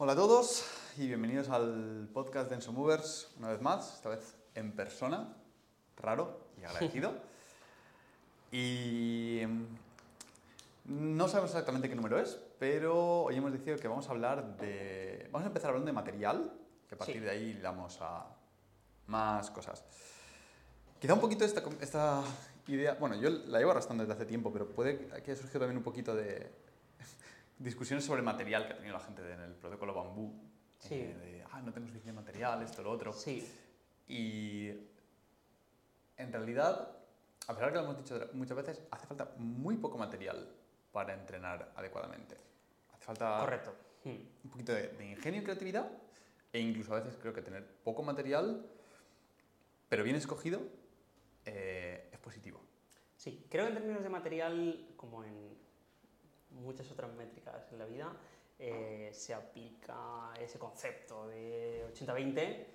Hola a todos y bienvenidos al podcast de Enso Movers, una vez más, esta vez en persona, raro y agradecido. y mm, no sabemos exactamente qué número es, pero hoy hemos decidido que vamos a hablar de... Vamos a empezar hablando de material, que a partir Sí. de ahí le damos a más cosas. Quizá un poquito esta, esta idea, bueno, yo la llevo arrastrando desde hace tiempo, pero puede que haya surgido también un poquito de discusiones sobre el material que ha tenido la gente en el protocolo bambú. Sí. eh, de, ah, no tengo suficiente material, esto, lo otro. Sí, Y en realidad, a pesar de que lo hemos dicho muchas veces, hace falta muy poco material para entrenar adecuadamente. Hace falta correcto. Hmm. un poquito de, de ingenio y creatividad e incluso a veces creo que tener poco material, pero bien escogido, eh, es positivo. Sí, creo que en términos de material, como en muchas otras métricas en la vida, eh, se aplica ese concepto de 80-20,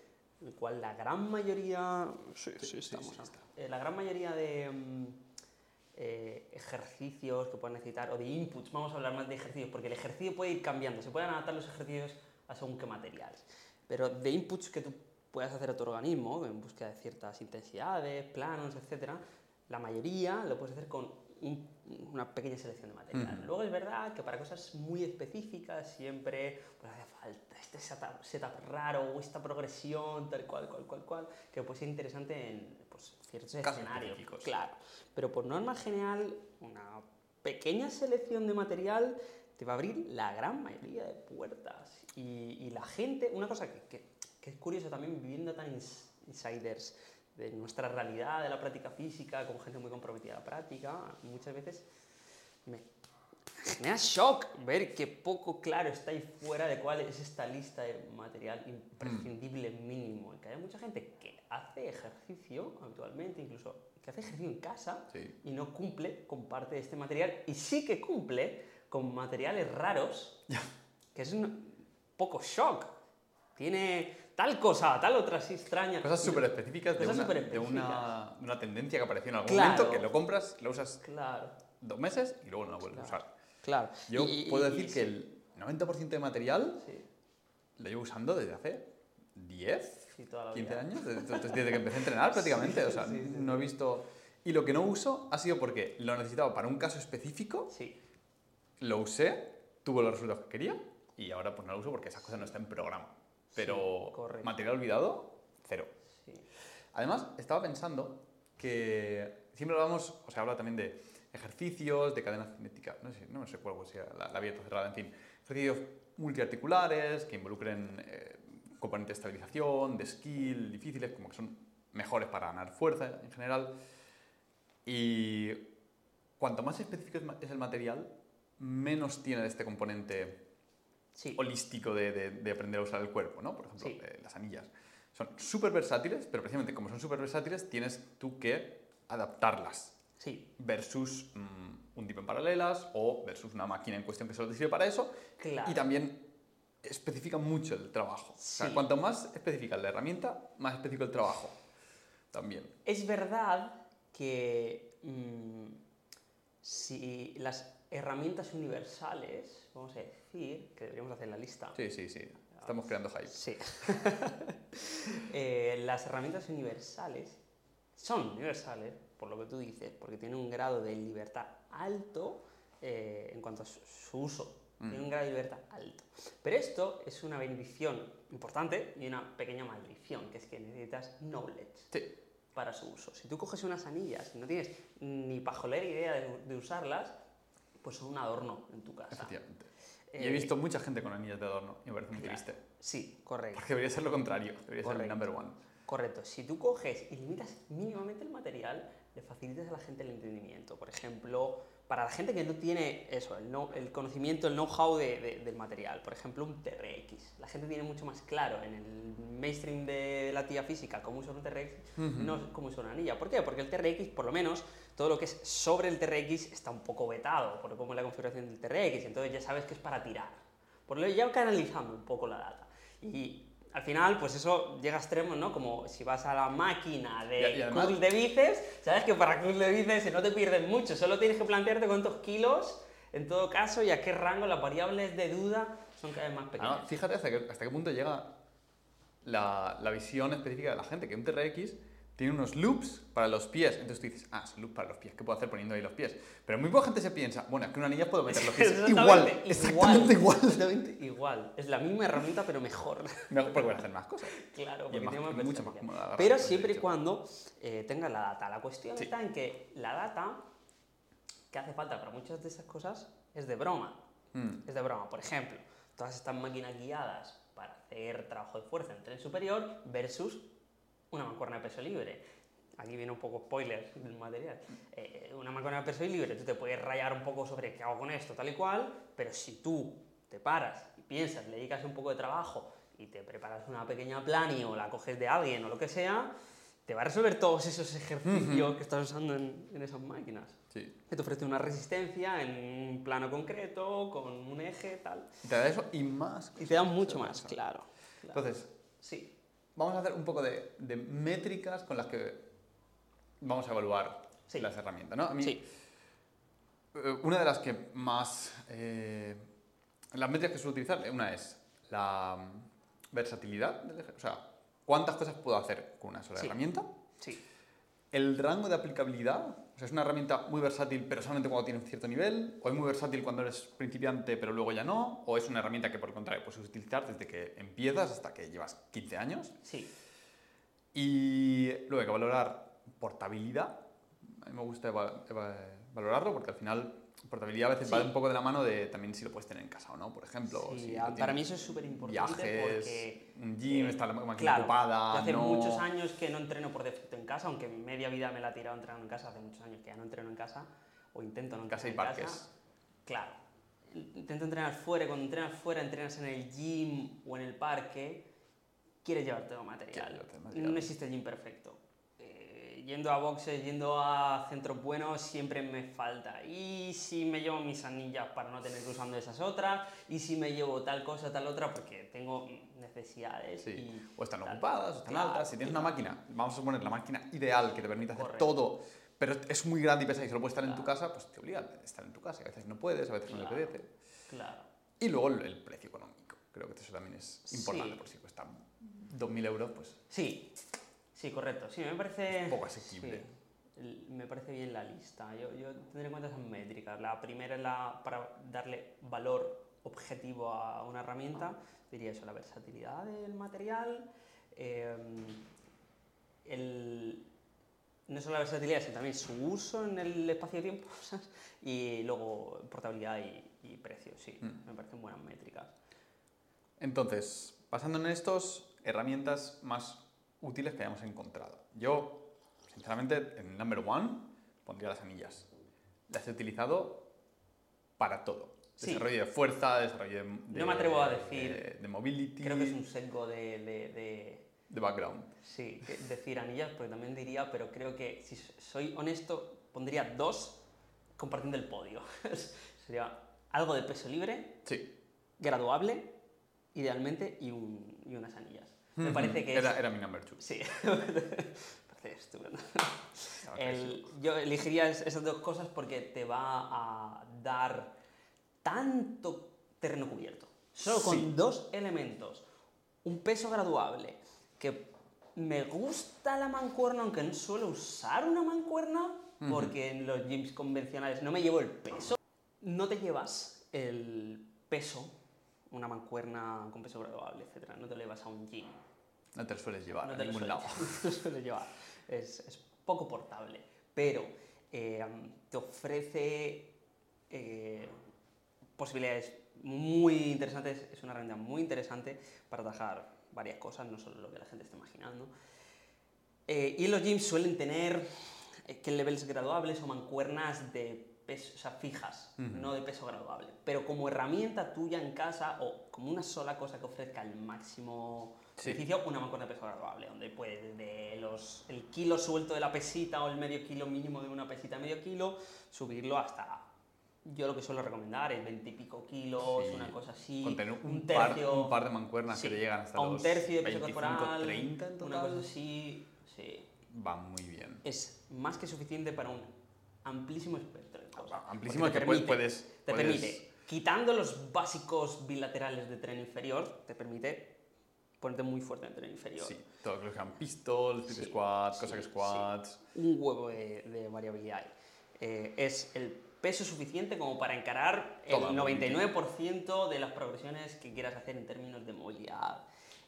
el cual la gran mayoría... Sí, sí, estamos eh, la gran mayoría de mm, eh, ejercicios que puedan necesitar, o de inputs, vamos a hablar más de ejercicios, porque el ejercicio puede ir cambiando, se pueden adaptar los ejercicios a según qué materiales, pero de inputs que tú puedas hacer a tu organismo, en búsqueda de ciertas intensidades, planos, etcétera, la mayoría lo puedes hacer con un- una pequeña selección de material. Ujú. Luego es verdad que para cosas muy específicas siempre pues, hace falta este setup, setup raro o esta progresión, tal cual, cual, cual, cual, que puede ser interesante en pues, ciertos Casos escenarios. Claro, pero por norma general, una pequeña selección de material te va a abrir la gran mayoría de puertas. Y, y la gente, una cosa que, que- que es curioso también viviendo tan ins- insiders de nuestra realidad, de la práctica física, con gente muy comprometida a la práctica, muchas veces me genera shock ver que poco claro está ahí fuera de cuál es esta lista de material imprescindible mínimo. Y que hay mucha gente que hace ejercicio habitualmente, incluso que hace ejercicio en casa Sí. y no cumple con parte de este material y sí que cumple con materiales raros, que es un poco shock. Tiene tal cosa, tal otra así extraña. Cosas súper específicas de, Cosas una, de superespecíficas. una, de una tendencia que apareció en algún Claro. momento, que lo compras, lo usas Claro, dos meses y luego no lo vuelves a usar. claro. Yo Y- puedo decir y que sí, el 90% de material sí, lo llevo usando desde hace 10, sí, toda la 15 vida. años, desde, desde que empecé a entrenar prácticamente. o sea, no he visto... Y lo que no uso ha sido porque lo necesitaba para un caso específico, Sí, lo usé, tuvo los resultados que quería y ahora pues no lo uso porque esas cosas no están en programa. Pero material olvidado, cero. sí. Además, estaba pensando que siempre hablamos, o sea, habla también de ejercicios, de cadena cinética, no sé, no sé cuál sea la, la abierta o cerrada, en fin, ejercicios multiarticulares que involucren eh, componentes de estabilización, de skill, difíciles, como que son mejores para ganar fuerza en general. Y cuanto más específico es el material, menos tiene de este componente Sí, holístico de, de- de aprender a usar el cuerpo, ¿no? Por ejemplo, Sí. eh, las anillas. Son súper versátiles, pero precisamente como son súper versátiles, tienes tú que adaptarlas sí, versus mm, un tipo en paralelas o versus una máquina en cuestión que solo te sirve para eso. claro. Y también especifican mucho el trabajo. O sea, Sí. cuanto más específica la herramienta, más específico el trabajo. También. Es verdad que mm, si las herramientas universales, vamos a decir, que deberíamos hacer la lista. Sí, sí, sí. Estamos creando hype. Sí. Eh, las herramientas universales son universales, por lo que tú dices, porque tienen un grado de libertad alto eh, en cuanto a su, su uso. Mm. Tienen un grado de libertad alto. Pero esto es una bendición importante y una pequeña maldición, que es que necesitas knowledge Sí. para su uso. Si tú coges unas anillas y no tienes ni pajolera idea de, de usarlas, pues son un adorno en tu casa. Efectivamente. y Eh, he visto mucha gente con anillas de adorno y me parece muy claro. triste. Sí, correcto. Porque debería ser lo contrario. Debería ser el number one. Correcto. Si tú coges y limitas mínimamente el material, le facilitas a la gente el entendimiento. Por ejemplo, para la gente que no tiene eso, el, el conocimiento, el know-how de- de- del material, por ejemplo, un TRX. La gente tiene mucho más claro en el mainstream de la tía física cómo usar un TRX, no cómo usar una anilla. ¿Por qué? Porque el TRX, por lo menos, todo lo que es sobre el TRX está un poco vetado por cómo es la configuración del TRX, entonces ya sabes que es para tirar. Por lo ya canalizando un poco la data. Y al final, pues eso llega a extremos, ¿no? Como si vas a la máquina de Y- y además- curl de bíceps, sabes que para curl de bíceps no te pierdes mucho, solo tienes que plantearte cuántos kilos en todo caso y a qué rango, las variables de duda son cada vez más pequeñas. fíjate hasta qué, hasta qué punto llega la, la visión específica de la gente, que un TRX tiene unos loops para los pies. Entonces tú dices, ah, es un loop para los pies, ¿qué puedo hacer poniendo ahí los pies? Pero muy poca gente se piensa, bueno, es que una anilla puedo meter los pies. igual, exactamente igual. Exactamente igual. Es la misma herramienta, pero mejor. Mejor porque voy a hacer más cosas. Claro, porque más- más mucho más cómoda Pero siempre y cuando eh, tenga la data. La cuestión Sí. está en que la data que hace falta para muchas de esas cosas es de broma. Mm, Es de broma. Por ejemplo, todas estas máquinas guiadas para hacer trabajo de fuerza en tren superior versus una mancuerna de peso libre. Aquí viene un poco spoiler del material. Eh, una mancuerna de peso libre, tú te puedes rayar un poco sobre qué hago con esto, tal y cual, pero si tú te paras y piensas, le dedicas un poco de trabajo y te preparas una pequeña plani o la coges de alguien o lo que sea, te va a resolver todos esos ejercicios que estás usando en, en esas máquinas. sí. Que te ofrece una resistencia en un plano concreto, con un eje, tal. Y te da eso y más. Y te da mucho más, claro. claro. Entonces, Sí. Vamos a hacer un poco de, de métricas con las que vamos a evaluar Sí. las herramientas, ¿no? A mí, Sí. eh, una de las que más... eh, las métricas que suelo utilizar, eh, una es la mm, versatilidad, del o sea, cuántas cosas puedo hacer con una sola Sí. herramienta. Sí. El rango de aplicabilidad, o sea, es una herramienta muy versátil, pero solamente cuando tiene un cierto nivel, o es muy versátil cuando eres principiante, pero luego ya no, o es una herramienta que por el contrario puedes utilizar desde que empiezas hasta que llevas 15 años. Sí. Y luego hay que valorar portabilidad. A mí me gusta valorarlo porque al final portabilidad a veces Sí. va un poco de la mano de también si lo puedes tener en casa o no, por ejemplo. Sí, si a- lo para mí eso es súper importante viajes, porque... un gym, eh, está la máquina claro, ocupada, hace no... muchos años que no entreno por defecto en casa, aunque media vida me la he tirado entrenando en casa, hace muchos años que ya no entreno en casa, o intento no En entrenar casa y en parques. casa. Claro. Intento entrenar fuera, cuando entrenas fuera, entrenas en el gym o en el parque, quieres llevarte el material. Llevarte material. No existe el gym perfecto. Yendo a boxes, yendo a centros buenos, siempre me falta. Y si me llevo mis anillas para no tener que usando esas otras, y si me llevo tal cosa, tal otra, porque tengo necesidades. Sí. y O están tal. ocupadas, o están Claro, altas. Si tienes una máquina, vamos a suponer la máquina ideal que te permite hacer Correcto. todo, pero es muy grande y pesada y solo puedes estar en tu Claro. casa, pues te obliga a estar en tu casa. A veces no puedes, a veces no Claro. te apetece. Claro. Y luego el, el precio económico. Creo que eso también es importante, Sí. por si cuesta 2.000 euros, pues Sí, sí, correcto. Sí, me parece. Es poco asequible. sí, me parece bien la lista. Yo, yo tendré en cuenta esas métricas. La primera es la para darle valor objetivo a una herramienta. Diría eso, la versatilidad del material. eh, el, no solo la versatilidad, sino también su uso en el espacio-tiempo. Y luego portabilidad y, y precio. Sí, Mm. me parecen buenas métricas. Entonces, basando en estos, herramientas más útiles que hayamos encontrado. Yo, sinceramente, en number one pondría las anillas. Las he utilizado para todo. Sí. Desarrollo de fuerza, desarrollo de, de- No me atrevo a decir- de, de mobility, Creo que es un sesgo de- de- de, background. Sí, decir anillas, porque también diría, pero creo que si soy honesto, pondría dos compartiendo el podio. Sería algo de peso libre, Sí. graduable, idealmente, y, un- y unas anillas. Me parece que era, es... era mi number two. Sí, estupendo. El- yo elegiría es- esas dos cosas porque te va a dar tanto terreno cubierto. Solo con Sí. dos elementos. Un peso graduable, que me gusta la mancuerna, aunque no suelo usar una mancuerna, porque en los gyms convencionales no me llevo el peso. No te llevas el peso, una mancuerna con peso graduable, etcétera. No te lo llevas a un gym. No te lo sueles llevar No a te lo ningún lado. no te lo suele llevar. Es, es poco portable, pero eh, te ofrece eh, posibilidades muy interesantes. Es una herramienta muy interesante para atajar varias cosas, no solo lo que la gente está imaginando. Eh, y los gyms suelen tener eh, que levels graduables o mancuernas de peso, o sea, fijas, no de peso graduable. Pero como herramienta tuya en casa o como una sola cosa que ofrezca el máximo Sí. beneficio, una mancuerna de peso graduable, donde puedes de los, el kilo suelto de la pesita o el medio kilo mínimo de una pesita medio kilo, subirlo hasta... Yo lo que suelo recomendar es 20 y pico kilos, Sí. una cosa así. Con tener un, un par, tercio- un par de mancuernas Sí, que te llegan hasta a un tercio de peso 25, corporal, 30 en una cosa total. así, sí. Va muy bien. Es más que suficiente para un amplísimo espectro de cosas. Amplísimo Porque que te puedes, permite- puedes, Te puedes- permite quitando los básicos bilaterales de tren inferior, te permite ponerte muy fuerte en el tren inferior. Sí, todo lo que sean pistols, Sí, squats, sí, cossack squats. Un huevo de, de variabilidad. Eh, es el peso suficiente como para encarar el Toda la 99% de las progresiones que quieras hacer en términos de movilidad.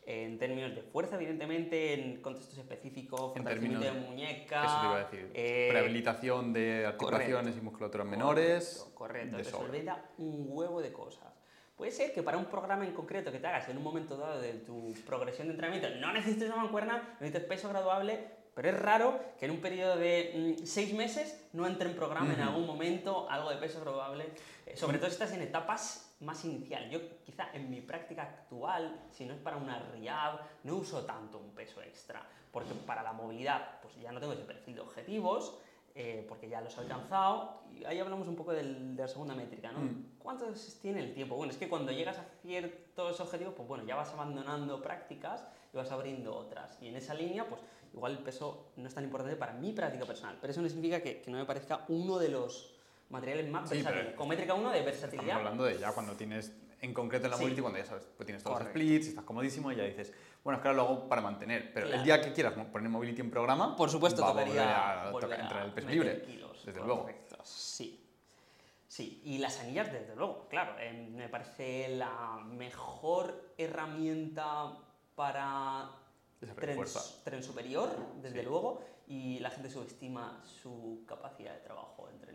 En términos de fuerza, evidentemente, en contextos específicos, En fortalecimiento de términos- muñeca. Eso te iba a decir. eh, Rehabilitación de articulaciones y musculaturas menores. Correcto, correcto. te un huevo de cosas. Puede ser que para un programa en concreto que te hagas en un momento dado de tu progresión de entrenamiento no necesites una mancuerna, necesites peso graduable, pero es raro que en un periodo de mm, seis meses no entre en programa en Ujú. algún momento algo de peso graduable. Eh, sobre todo si estás en etapas más inicial. Yo quizá en mi práctica actual, si no es para una RIAB, no uso tanto un peso extra, porque para la movilidad pues ya no tengo ese perfil de objetivos, eh, porque ya los he alcanzado. Y ahí hablamos un poco del- de la segunda métrica, ¿no? Mm. ¿Cuánto es- tiene el tiempo? Bueno, es que cuando llegas a ciertos objetivos, pues bueno, ya vas abandonando prácticas y vas abriendo otras. Y en esa línea, pues igual el peso no es tan importante para mi práctica personal, pero eso no significa que, que no me parezca uno de los materiales más Sí, versátiles. Con métrica 1 de Estamos versatilidad. hablando de ya cuando tienes, en concreto en la Sí. mobility, cuando ya sabes, pues tienes todos Correcto. los splits, estás comodísimo y ya dices, bueno, es que ahora lo hago para mantener. Pero Claro. el día que quieras poner mobility en programa, Por supuesto, va a tocaría volver a volver a entrar el peso libre. kilos, desde luego. Sí. Sí, y las anillas, desde luego, claro. eh, me parece la mejor herramienta para tren, tren superior, desde Sí. luego, y la gente subestima su capacidad de trabajo en tren inferior.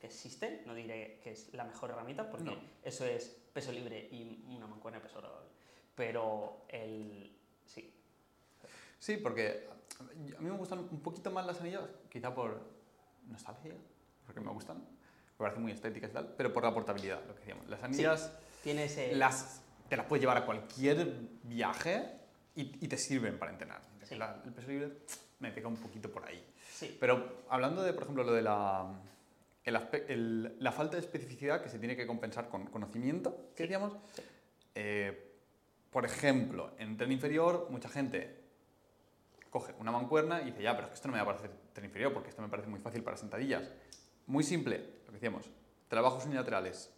Que existe, no diré que es la mejor herramienta, porque No. eso es peso libre y una mancuerna de peso. Pero el. Sí, Sí, porque a mí me gustan un poquito más las anillas, quizá por nostalgia, porque me gustan, me parecen muy estéticas y tal, pero por la portabilidad, lo que decíamos. Las anillas tienes el. las, te las puedes llevar a cualquier viaje y, y te sirven para entrenar. Sí. La- el peso libre me pega un poquito por ahí. Sí, Pero hablando de, por ejemplo, lo de la, el el- la falta de especificidad que se tiene que compensar con conocimiento, que Sí, eh, por ejemplo, en tren inferior, mucha gente coge una mancuerna y dice, ya, pero es que esto no me va a parecer tren inferior porque esto me parece muy fácil para sentadillas. Muy simple, lo que decíamos, trabajos unilaterales,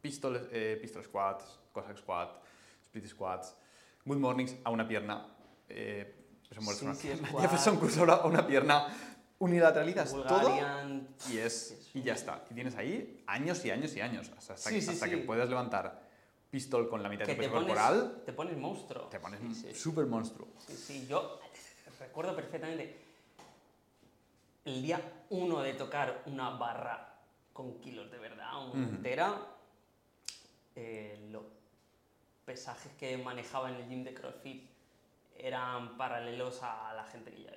pistol, eh, pistol squats, cossack squat, split squats, good mornings a una pierna, eh, una Sí, sí, pierna. Jefferson a una pierna, unilateralizas todo y, es, y ya está. Y tienes ahí años y años y años hasta, hasta, Sí, que, sí, hasta sí. que puedas levantar pistol con la mitad que de tu peso pones, corporal, te pones monstruo. te pones súper monstruo. Sí, sí, yo recuerdo perfectamente el día uno de tocar una barra con kilos de verdad, una Ujú. entera, eh, los pesajes que manejaba en el gym de CrossFit eran paralelos a la gente que ya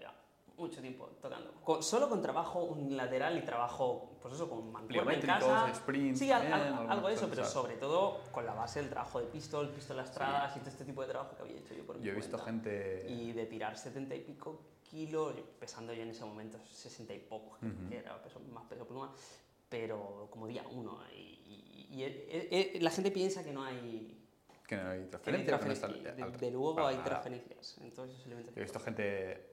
mucho tiempo tocando. Con- solo con trabajo unilateral y trabajo, pues eso, con mancuerna en casa. sprints, Sí, al- al- algo de eso, pero sobre todo con la base del trabajo de pistol, pistolas y todo este tipo de trabajo que había hecho yo por mi Yo he visto gente... Y de tirar 70 y pico kilos, pesando yo en ese momento 60 y poco, Ujú. que era peso- más peso pluma, pero como día uno. Y, y- y e- e- e- la gente piensa que no hay... Que no hay que no de, de luego hay transferencias. Entonces, Yo he visto gente,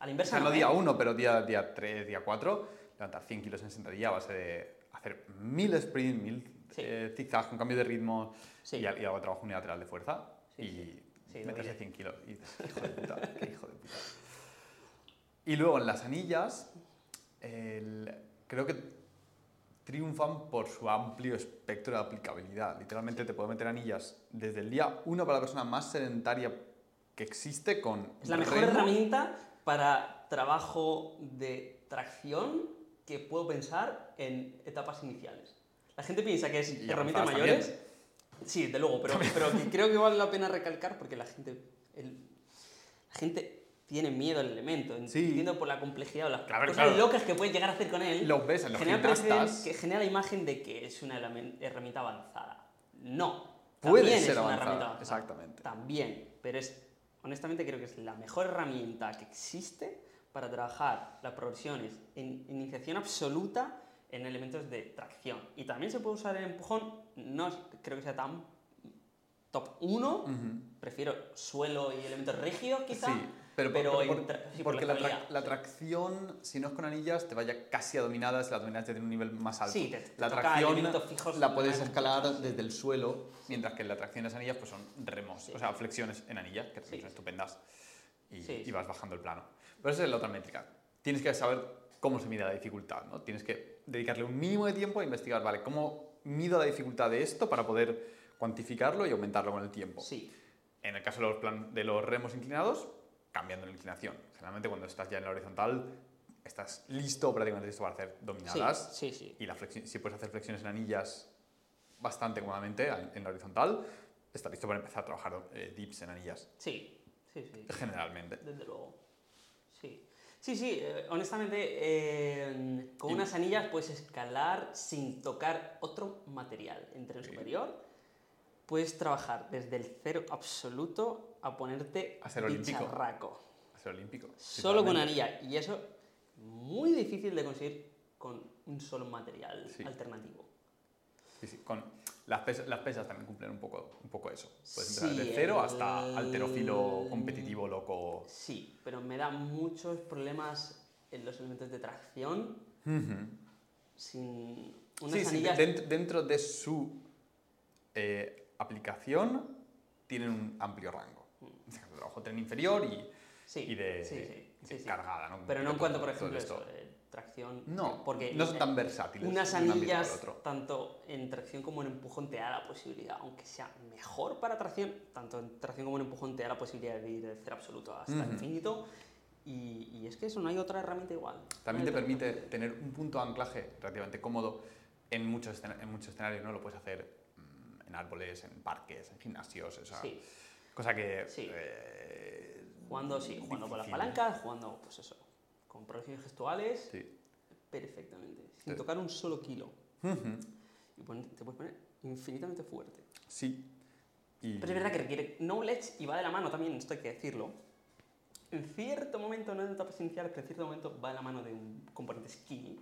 A la o inversa sea, no día 1, pero día, día 3, día 4, levantar 100 kilos en sentadilla a base de hacer mil sprints, mil Sí. eh, zigzags con cambio de ritmo Sí. y, y hago trabajo unilateral de fuerza Sí, y meterse vi. 100 kilos. Y dices, "Qué hijo de puta, qué hijo de puta. Y luego en las anillas, el- creo que triunfan por su amplio espectro de aplicabilidad. Literalmente te puedo meter anillas desde el día 1 para la persona más sedentaria que existe con Es la mejor remo. herramienta para trabajo de tracción que puedo pensar en etapas iniciales. La gente piensa que es Y herramientas mayores. Sí, de luego, pero, pero que creo que vale la pena recalcar porque la gente, el- la gente tiene miedo al elemento, Sí. entiendo por la complejidad o las Claro, cosas claro. locas que puedes llegar a hacer con él. Lo ves en los genera, gimnastas. que genera la imagen de que es una herramienta avanzada. No. Puede también ser es una avanzada, herramienta avanzada. exactamente. También, pero es, honestamente creo que es la mejor herramienta que existe para trabajar las progresiones en iniciación absoluta en elementos de tracción. Y también se puede usar el empujón, no creo que sea tan top 1, Ujú. prefiero suelo y elementos rígidos quizá, Sí. Pero, Pero por- sí, por porque la tra- la tracción, si no es con anillas, te vaya casi a dominadas, la dominadas tiene un nivel más alto. Sí, te- te la tracción fijos la de puedes escalar sí. desde el suelo, mientras que la tracción en las anillas pues son remos, o sea, flexiones en anillas, que son estupendas, y, y vas bajando el plano. Pero esa es la otra métrica. Tienes que saber cómo se mide la dificultad, ¿no? Tienes que dedicarle un mínimo de tiempo a investigar, ¿vale? ¿Cómo mido la dificultad de esto para poder cuantificarlo y aumentarlo con el tiempo? Sí, En el caso de los, plan- de los remos inclinados, cambiando la inclinación. Generalmente cuando estás ya en la horizontal, estás listo, prácticamente listo para hacer sí, dominadas. sí, sí. Y la si puedes hacer flexiones en anillas bastante cómodamente en en la horizontal, estás listo para empezar a trabajar eh, dips en anillas, Sí, sí, sí. generalmente. Desde luego. Sí. Sí, sí, eh, honestamente, eh, con Y- unas anillas puedes escalar sin tocar otro material entre el Sí. superior. Puedes trabajar desde el cero absoluto a ponerte A ser olímpico. bicharraco. A ser olímpico. Solo con anilla. Y eso muy difícil de conseguir con un solo material Sí. alternativo. Sí, sí, con las, pesas, las pesas también cumplen un poco, un poco eso. Puedes empezar de cero el- hasta alterófilo competitivo loco. Sí, pero me da muchos problemas en los elementos de tracción sin unas anillas dentro, dentro de su eh, aplicación tienen un amplio rango. Trabajo tren inferior y, Sí, y de, sí, sí, de cargada. ¿no? Pero no en cuanto, por ejemplo, esto. eso, eh, tracción. No, porque no son tan versátiles. unas un anillas, tanto en tracción como en empujón, te da la posibilidad, aunque sea mejor para tracción, tanto en tracción como en empujón, te da la posibilidad de ir de cero absoluto hasta Ujú. infinito. Y, y es que eso, no hay otra herramienta igual. También No te permite herramienta. tener un punto de anclaje relativamente cómodo en muchos, en muchos escenarios, ¿no? Lo puedes hacer mm, en árboles, en parques, en gimnasios, o sea, Sí, cosa que... Sí. eh, jugando, sí, jugando con las difícil. palancas, jugando, pues eso, con progresiones gestuales, Sí. perfectamente, sin Sí. tocar un solo kilo. Ujú. Y pon- te puedes poner infinitamente fuerte. Sí. Y- Pero es verdad que requiere knowledge y va de la mano también, esto hay que decirlo. En cierto momento, no en etapas iniciales, pero en cierto momento va de la mano de un componente skill.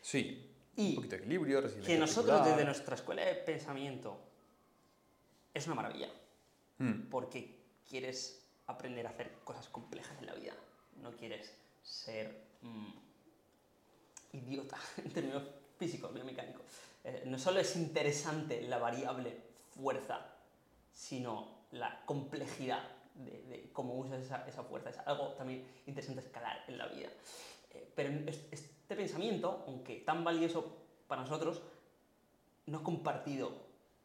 Sí. Y un poquito de equilibrio, resiliencia que nosotros desde nuestra escuela de pensamiento es una maravilla, Mm. porque quieres aprender a hacer cosas complejas en la vida, no quieres ser mm, idiota en términos físicos, biomecánicos. Eh, no solo es interesante la variable fuerza, sino la complejidad de, de cómo usas esa, esa fuerza. Es algo también interesante escalar en la vida. Eh, pero es- este pensamiento, aunque tan valioso para nosotros, no es compartido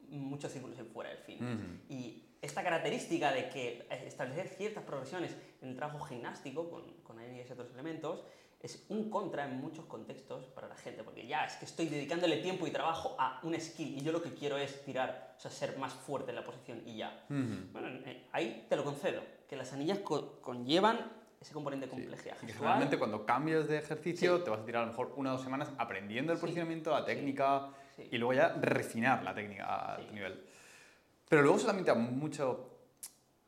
muchos círculos en fuera del fin. Ujú. Y esta característica de que establecer ciertas progresiones en el trabajo gimnástico con, con anillas y otros elementos es un contra en muchos contextos para la gente, porque ya es que estoy dedicándole tiempo y trabajo a un skill y yo lo que quiero es tirar, o sea, ser más fuerte en la posición y ya. Ujú. Bueno, eh, ahí te lo concedo, que las anillas co- conllevan ese componente de Sí. complejidad gestual. generalmente cuando cambias de ejercicio Sí. te vas a tirar a lo mejor una o dos semanas aprendiendo el Sí. posicionamiento, la Sí. técnica Sí. y luego ya refinar la técnica a Sí. tu nivel. Pero luego eso también te da mucho,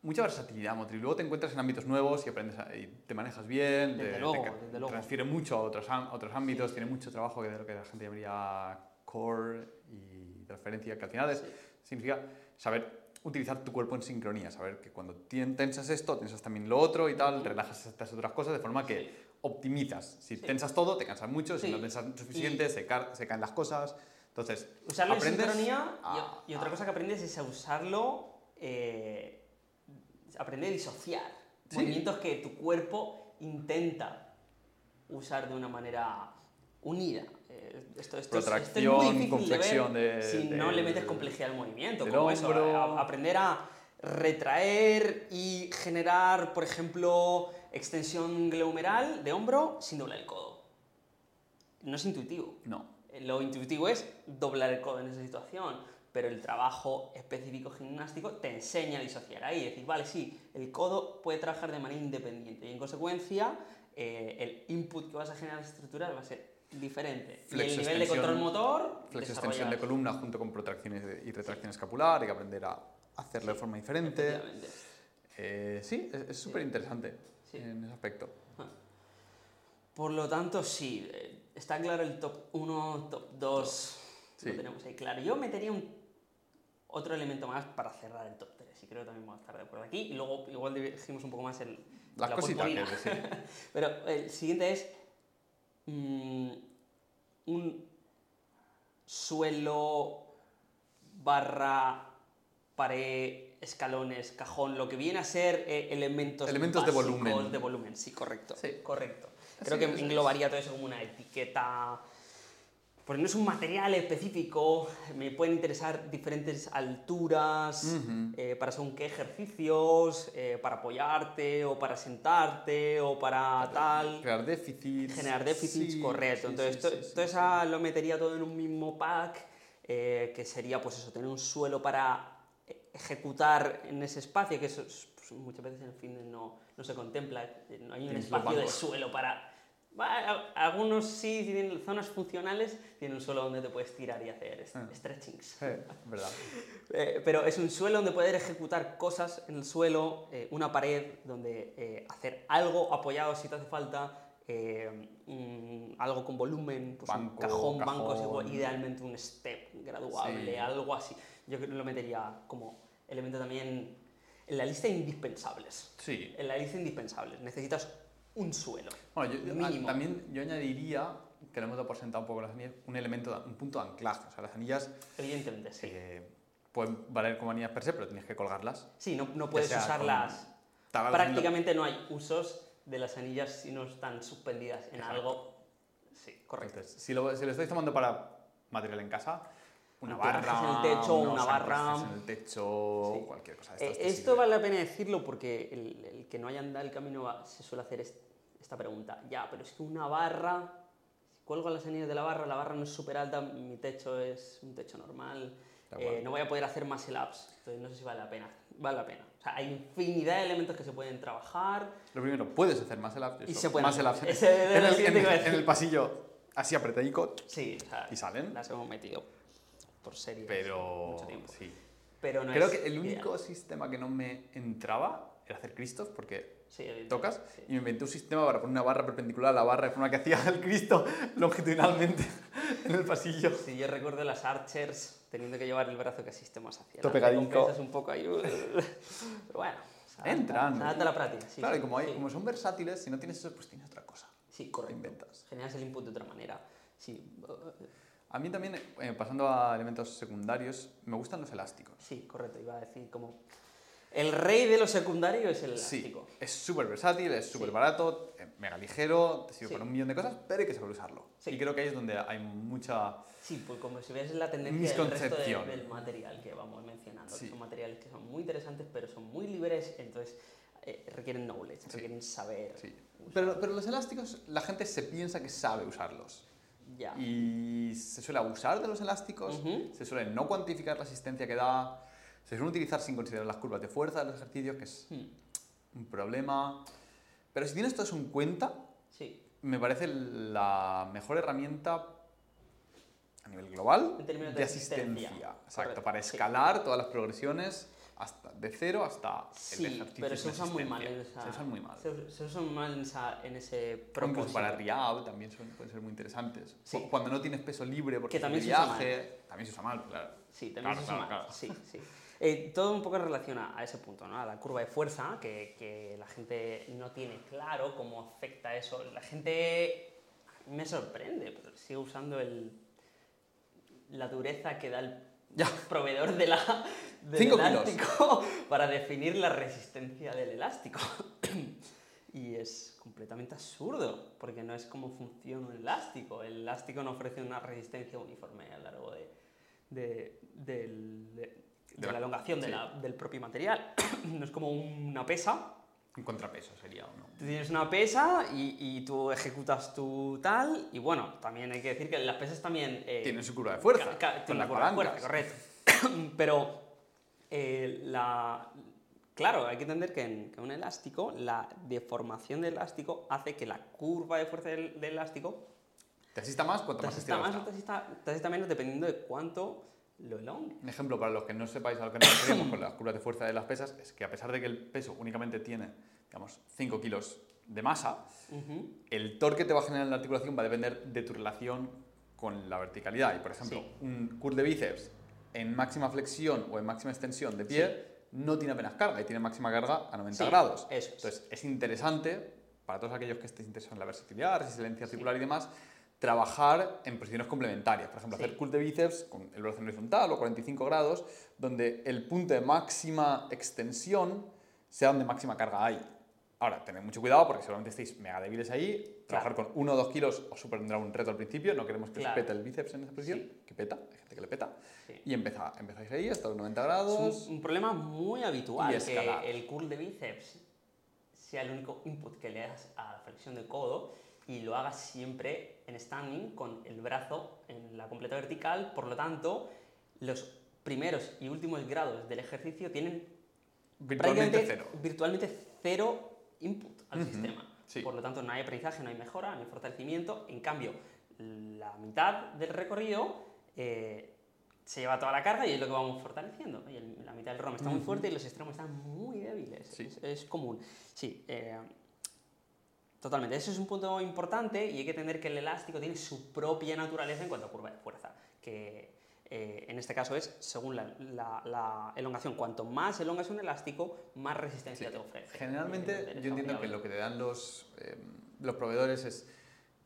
mucha versatilidad motriz. Luego te encuentras en ámbitos nuevos y aprendes a- y te manejas bien, Desde te, luego, te desde luego. transfiere mucho a otros, otros ámbitos, Sí. tiene mucho trabajo que de lo que la gente llamaría core y transferencia, que al final es, Sí. significa saber utilizar tu cuerpo en sincronía, saber que cuando tensas esto, tensas también lo otro y tal, relajas estas otras cosas de forma que Sí. optimizas. Si tensas todo, te cansas mucho, si no tensas suficiente, se caen las cosas. Entonces, Usarlo en aprendes sincronía y- a- y, otra a- cosa que aprendes es a usarlo, eh, aprender a disociar. Sí. Movimientos que tu cuerpo intenta usar de una manera unida. Eh, esto, esto es- esto es Protracción, con de ver de- si no del- le metes complejidad al movimiento. como eso, hombro. a- aprender a retraer y generar, por ejemplo, extensión glenumeral de hombro sin doblar el codo. No es intuitivo. no. Lo intuitivo es doblar el codo en esa situación, pero el trabajo específico gimnástico te enseña a disociar ahí. Decir, vale, sí, el codo puede trabajar de manera independiente y en consecuencia eh, el input que vas a generar estructuras va a ser diferente. y el nivel de control motor, Flexión, extensión de columna junto con protracciones y retracción escapular, hay que aprender a hacerlo de forma diferente. Eh, sí, es es súper interesante Sí. en ese aspecto. Por lo tanto, sí, eh, está claro el top 1, top 2, Sí. lo tenemos ahí claro. Yo metería un, otro elemento más para cerrar el top 3 y creo que también vamos a estar de acuerdo aquí. Y luego igual dirigimos un poco más el, Las la cositas sí. Pero el siguiente es mm, un suelo barra pared, escalones, cajón, lo que viene a ser eh, elementos Elementos de volumen. de volumen, sí, correcto. Sí. Correcto. Creo Sí, que eso englobaría todo eso como una etiqueta. Porque no es un material específico, me pueden interesar diferentes alturas, Ujú. eh, para según qué ejercicios, eh, para apoyarte o para sentarte o para tal. Crear déficits. Generar déficits, Sí, correcto. sí, Entonces, sí, to- sí, sí, todo sí. eso lo metería todo en un mismo pack, eh, que sería, pues eso, tener un suelo para ejecutar en ese espacio, que eso es, pues, muchas veces en el fitness no, no se contempla, no hay un espacio de suelo para... Algunos sí tienen zonas funcionales, tienen un suelo donde te puedes tirar y hacer Ah. stretchings. Verdad. Eh, pero es un suelo donde poder ejecutar cosas en el suelo, eh, una pared donde eh, hacer algo apoyado si te hace falta, eh, mm, algo con volumen, pues un Banco, cajón, bancos, cajón. igual- idealmente un step graduable, Sí. algo así. Yo lo metería como elemento también en la lista de indispensables. Sí. En la lista de indispensables. Necesitas un suelo. Bueno, yo, Mínimo. también yo añadiría, que lo hemos dado por sentado un poco las anillas, un elemento, un punto de anclaje. O sea, las anillas Evidentemente, sí. eh, pueden valer como anillas per se, pero tienes que colgarlas. Sí, no, no puedes usarlas. con Prácticamente no hay usos de las anillas si no están suspendidas en Exacto. algo. Sí, correcto. Entonces, si lo, si lo estáis tomando para material en casa, una barra, en el techo, una barra. en el techo, Sí. cualquier cosa de Eh, estas. te esto sirve. vale la pena decirlo porque el, el que no haya andado el camino se suele hacer es- esta pregunta. Ya, pero es que una barra, si cuelgo las anillas de la barra, la barra no es súper alta, mi techo es un techo normal, eh, no voy a poder hacer más ups, entonces no sé si vale la pena. Vale la pena. O sea, hay infinidad de elementos que se pueden trabajar. Lo primero, puedes hacer más el Y se pueden más hacer. era en, en- el pasillo, así apretadico, Sí, o sea, y salen. las hemos metido por series Pero mucho tiempo. sí. Pero no Creo es que el ideal. único sistema que no me entraba era hacer Cristos, porque Sí, tocas sí. y me inventé un sistema para poner una barra perpendicular a la barra de forma que hacía el Cristo longitudinalmente en el pasillo. Sí, yo recuerdo las Archers teniendo que llevar el brazo que sistemas hacían. Todo Las pegadico. recompensas un poco ahí. uh, Pero bueno. se Entran. Se adapta a la práctica, sí. claro, y como, hay, como son versátiles, si no tienes eso, pues tienes otra cosa. Sí, Te correcto. inventas. Generas el input de otra manera. Sí, uh, A mí también, eh, pasando a elementos secundarios, me gustan los elásticos. sí, correcto. Iba a decir como... El rey de los secundarios es el Sí, elástico. es súper versátil, es súper Sí. barato, eh, mega ligero, te sirve Sí. para un millón de cosas, pero hay que saber usarlo. Sí. Y creo que ahí es donde hay mucha... Sí, pues como si ves la tendencia del resto de- del material que vamos mencionando. que Sí. son materiales que son muy interesantes, pero son muy libres, entonces eh, requieren knowledge, Sí. requieren saber. Sí. Pero, pero los elásticos, la gente se piensa que sabe usarlos. Ya. Y se suele abusar de los elásticos, se suele no cuantificar la asistencia que da, se suele utilizar sin considerar las curvas de fuerza de los ejercicios, que es Hmm, un problema. Pero si tienes todo eso en cuenta, Sí. me parece la mejor herramienta a nivel global de de asistencia. Exacto, Correcto, para sí. escalar todas las progresiones hasta, de cero hasta el Sí, ejercicio. pero se usan muy mal esa... Se usan muy mal. Se, se usan mal en, esa, en ese O incluso propósito. para Riau también son- pueden ser muy interesantes. Sí. Cu- Cuando no tienes peso libre porque Que también de se usa viaje, también se usa mal, claro. Sí, también Claro, se usa claro, mal. claro. Sí, sí. Eh, todo un poco en relación a, ese punto, ¿no? A la curva de fuerza, que, que la gente no tiene claro cómo afecta eso. La gente me sorprende, pero sigue usando el, la dureza que da el Ya. proveedor de la, del Cinco kilos. elástico para definir la resistencia del elástico. Y es completamente absurdo, porque no es como funciona un elástico. El elástico no ofrece una resistencia uniforme a lo largo de, de- del- de- de De la la- elongación de sí. la- del propio material. No es como una pesa. Un contrapeso sería uno. Tú tienes una pesa y, y tú ejecutas tu tal. Y bueno, también hay que decir que las pesas también... eh, Tienen su curva de fuerza, tienen una curva de fuerza, correcto. Pero eh, la, claro, hay que entender que en, que un elástico, la deformación del elástico hace que la curva de fuerza del, del elástico Te asista más cuanto te más asista estirado más está. te asista, te asista menos dependiendo de cuánto lo. Un ejemplo para los que no sepáis a lo que nos referimos con las curvas de fuerza de las pesas es que a pesar de que el peso únicamente tiene, digamos, 5 kilos de masa, Ujú. el torque que te va a generar en la articulación va a depender de tu relación con la verticalidad. Y por ejemplo, Sí. un curl de bíceps en máxima flexión o en máxima extensión de pie no tiene apenas carga y tiene máxima carga a 90 Sí, grados. eso es. Entonces, es interesante para todos aquellos que estéis interesados en la versatilidad, resistencia articular y demás, trabajar en posiciones complementarias. Por ejemplo, Sí. hacer curl de bíceps con el brazo en horizontal o 45 grados, donde el punto de máxima extensión sea donde máxima carga hay. Ahora, tened mucho cuidado porque seguramente estéis mega débiles ahí. Trabajar con 1 o 2 kilos os supondrá un reto al principio. No queremos que Claro. os pete el bíceps en esa posición, Sí. que peta, hay gente que le peta. Sí. Y empezáis ahí hasta los 90 Es grados. un, un problema muy habitual escalar. que el curl de bíceps sea el único input que le das a la flexión del codo y lo hagas siempre en standing con el brazo en la completa vertical. Por lo tanto, los primeros y últimos grados del ejercicio tienen Virtualmente cero. virtualmente cero input al Ujú, sistema. sí. Por lo tanto, no hay aprendizaje, no hay mejora, no hay fortalecimiento. En cambio, la mitad del recorrido eh, se lleva toda la carga y es lo que vamos fortaleciendo. Y el- la mitad del ROM está muy Ujú. fuerte y los extremos están muy débiles. Sí. Es, es común. Sí, eh, totalmente. Ese es un punto importante y hay que entender que el elástico tiene su propia naturaleza en cuanto a curva de fuerza. Que eh, en este caso es según la, la- la elongación. Cuanto más elonga es un elástico, más resistencia Sí. te ofrece. Generalmente Eres yo entiendo que lo que te dan los, eh, los proveedores es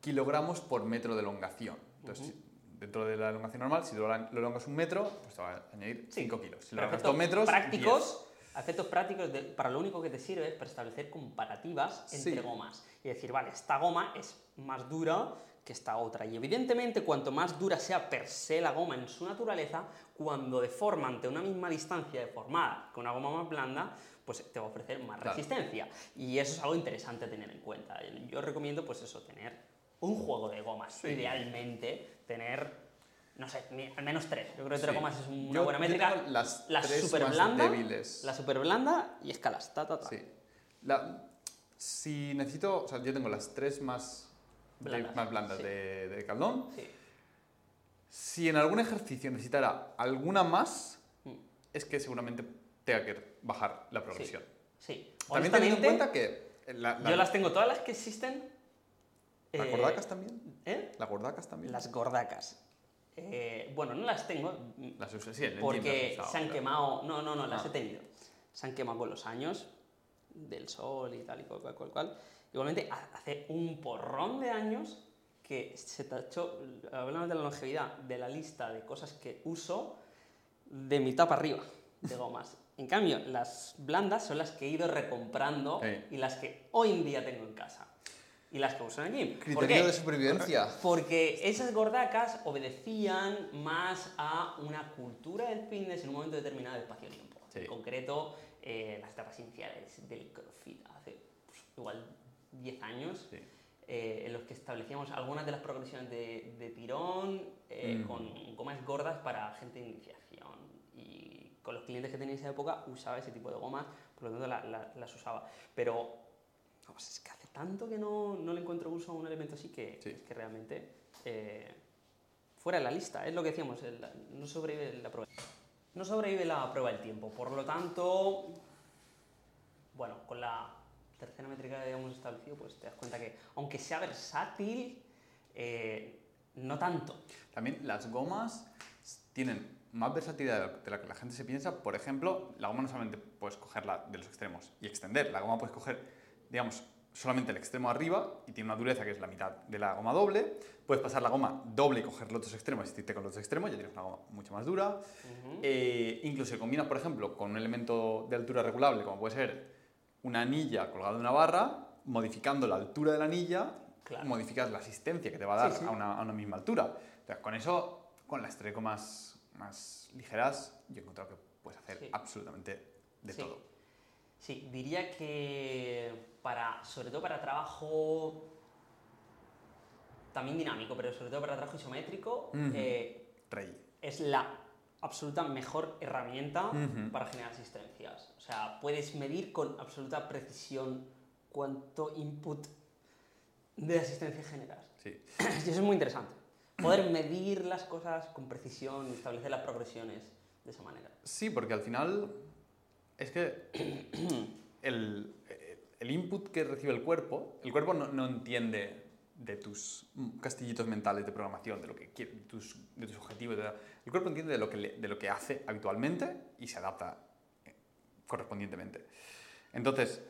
kilogramos por metro de elongación. Entonces, dentro de la elongación normal, si lo, lo elongas un metro, pues te va a añadir Sí. 5 kilos. Si lo elongas 2 metros, prácticos, efectos prácticos, de- para lo único que te sirve es para establecer comparativas Sí. entre gomas. Y decir, vale, esta goma es más dura que esta otra. Y evidentemente, cuanto más dura sea per se la goma en su naturaleza, cuando deforma ante una misma distancia deformada que una goma más blanda, pues te va a ofrecer más Claro. resistencia. Y eso es algo interesante a tener en cuenta. Yo recomiendo, pues eso, tener un juego de gomas. Sí. Idealmente, tener, no sé, al menos tres. Yo creo que Sí. tres gomas es una Yo- buena yo métrica. tengo las la tres super más blanda, débiles. la super blanda y escalas. Ta, ta, ta. Sí. La- si necesito, o sea, yo tengo las tres más de- Blandas, más blandas sí. de, de Caldón. Sí. Si en algún ejercicio necesitara alguna más, Mm. es que seguramente tenga que bajar la progresión. Sí. También teniendo en cuenta que la, la- yo las tengo todas las que existen. las eh, gordacas también. ¿eh? Las gordacas también. Las gordacas. Eh, bueno, no las tengo Las sí, gym porque las usaba, se han claro. quemado. No, no, no, las Ah. he tenido. Se han quemado con los años del sol y tal y cual, cual, cual, cual. Igualmente, ha- hace un porrón de años que se tachó, hablando de la longevidad, de la lista de cosas que uso de mitad para arriba de gomas. En cambio, las blandas son las que he ido recomprando Sí. y las que hoy en día tengo en casa. Y las que uso en el gym. ¿Por Criterio qué? de supervivencia. Porque esas gordacas obedecían más a una cultura del fitness en un momento determinado de espacio-tiempo. Sí. En concreto, eh, las etapas iniciales del CrossFit hace pues, igual 10 años, Sí. eh, en los que establecíamos algunas de las progresiones de, de tirón eh, Mm. con gomas gordas para gente de iniciación. Y con los clientes que tenía en esa época usaba ese tipo de gomas, por lo tanto la- la- las usaba. Pero vamos, es que hace tanto que no, no le encuentro uso a un elemento así que, Sí. es que realmente eh, fuera de la lista. Es lo que decíamos, el- no sobrevive la prueba. No sobrevive la prueba del tiempo. Por lo tanto, bueno, con la tercera métrica que habíamos establecido, pues te das cuenta que aunque sea versátil, eh, no tanto. También las gomas tienen más versatilidad de la que la gente se piensa. Por ejemplo, la goma no solamente puedes cogerla de los extremos y extender, la goma puedes coger, digamos, solamente el extremo arriba y tiene una dureza que es la mitad de la goma doble. Puedes pasar la goma doble y coger los otros extremos y irte con los otros extremos, ya tienes una goma mucho más dura. Eh, incluso si combinas, por ejemplo, con un elemento de altura regulable, como puede ser una anilla colgada de una barra, modificando la altura de la anilla, Claro. modificas la asistencia que te va a dar Sí, sí. A, una, a una misma altura. Entonces, con eso, con las tres gomas más ligeras, yo he encontrado que puedes hacer Sí. absolutamente de todo. Sí, diría que para, sobre todo para trabajo también dinámico, pero sobre todo para trabajo isométrico, eh, Rey. es la absoluta mejor herramienta para generar asistencias. O sea, puedes medir con absoluta precisión cuánto input de asistencia generas. Sí. Y eso es muy interesante. Poder medir las cosas con precisión y establecer las progresiones de esa manera. Sí, porque al final es que el, el input que recibe el cuerpo, el cuerpo no, no entiende de tus castillitos mentales de programación, de lo que quiere, de tus, de tus objetivos. de- el cuerpo entiende de lo, que le- de lo que hace habitualmente y se adapta eh, correspondientemente. Entonces,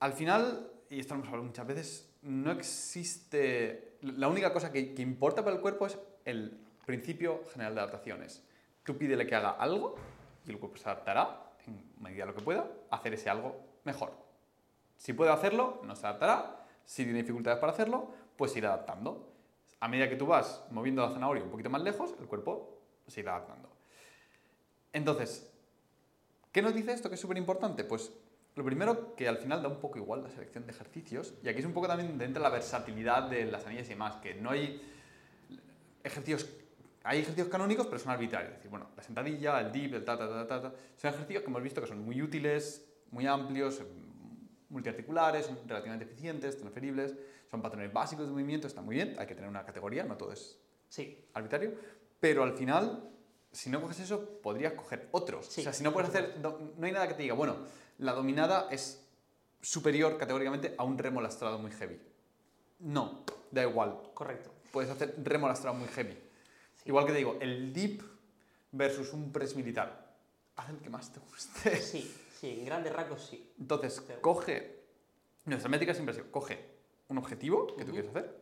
al final, y esto lo hemos hablado muchas veces, no existe... La única cosa que, que importa para el cuerpo es el principio general de adaptaciones. Tú pídele que haga algo y el cuerpo se adaptará, en medida de lo que pueda, a hacer ese algo mejor. Si puede hacerlo, no se adaptará. Si tiene dificultades para hacerlo, pues irá adaptando. A medida que tú vas moviendo la zanahoria un poquito más lejos, el cuerpo se irá adaptando. Entonces, ¿qué nos dice esto que es súper importante? Pues lo primero, que al final da un poco igual la selección de ejercicios, y aquí es un poco también dentro de la versatilidad de las anillas y demás, que no hay ejercicios, hay ejercicios canónicos, pero son arbitrarios. Es decir, bueno, la sentadilla, el dip, el ta, ta, ta, ta, ta, son ejercicios que hemos visto que son muy útiles, muy amplios, multiarticulares, son relativamente eficientes, transferibles, son patrones básicos de movimiento, está muy bien, hay que tener una categoría, no todo es Sí, arbitrario, pero al final, si no coges eso, podrías coger otros. Sí, o sea, si no puedes hacer, no, no hay nada que te diga, bueno, la dominada es superior categóricamente a un remo lastrado muy heavy. No, da igual, correcto. puedes hacer remo lastrado muy heavy. Igual que te digo, el dip versus un press militar, haz el que más te guste. Sí, sí, en grandes rasgos sí. Entonces, coge, nuestra métrica siempre ha sido, coge un objetivo que tú Ujú. quieres hacer,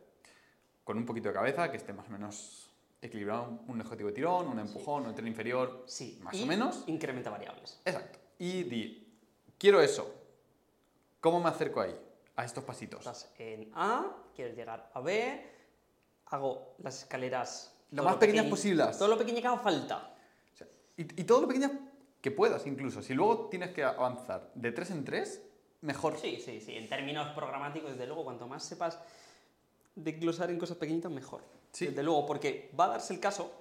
con un poquito de cabeza, que esté más o menos equilibrado, un objetivo de tirón, un empujón, un tren inferior, Sí. más y o menos. Incrementa variables. Exacto. Y di, quiero eso, ¿cómo me acerco ahí? A estos pasitos. Estás en A, quieres llegar a B, hago las escaleras Lo más pequeñas pequeñ- posibles. Todo lo pequeño que haga falta. O sea, y, y todo lo pequeñas que puedas, incluso. Si luego tienes que avanzar de tres en tres, mejor. Sí, sí, sí. En términos programáticos, desde luego, cuanto más sepas desglosar en cosas pequeñitas, mejor. Sí. Desde luego, porque va a darse el caso,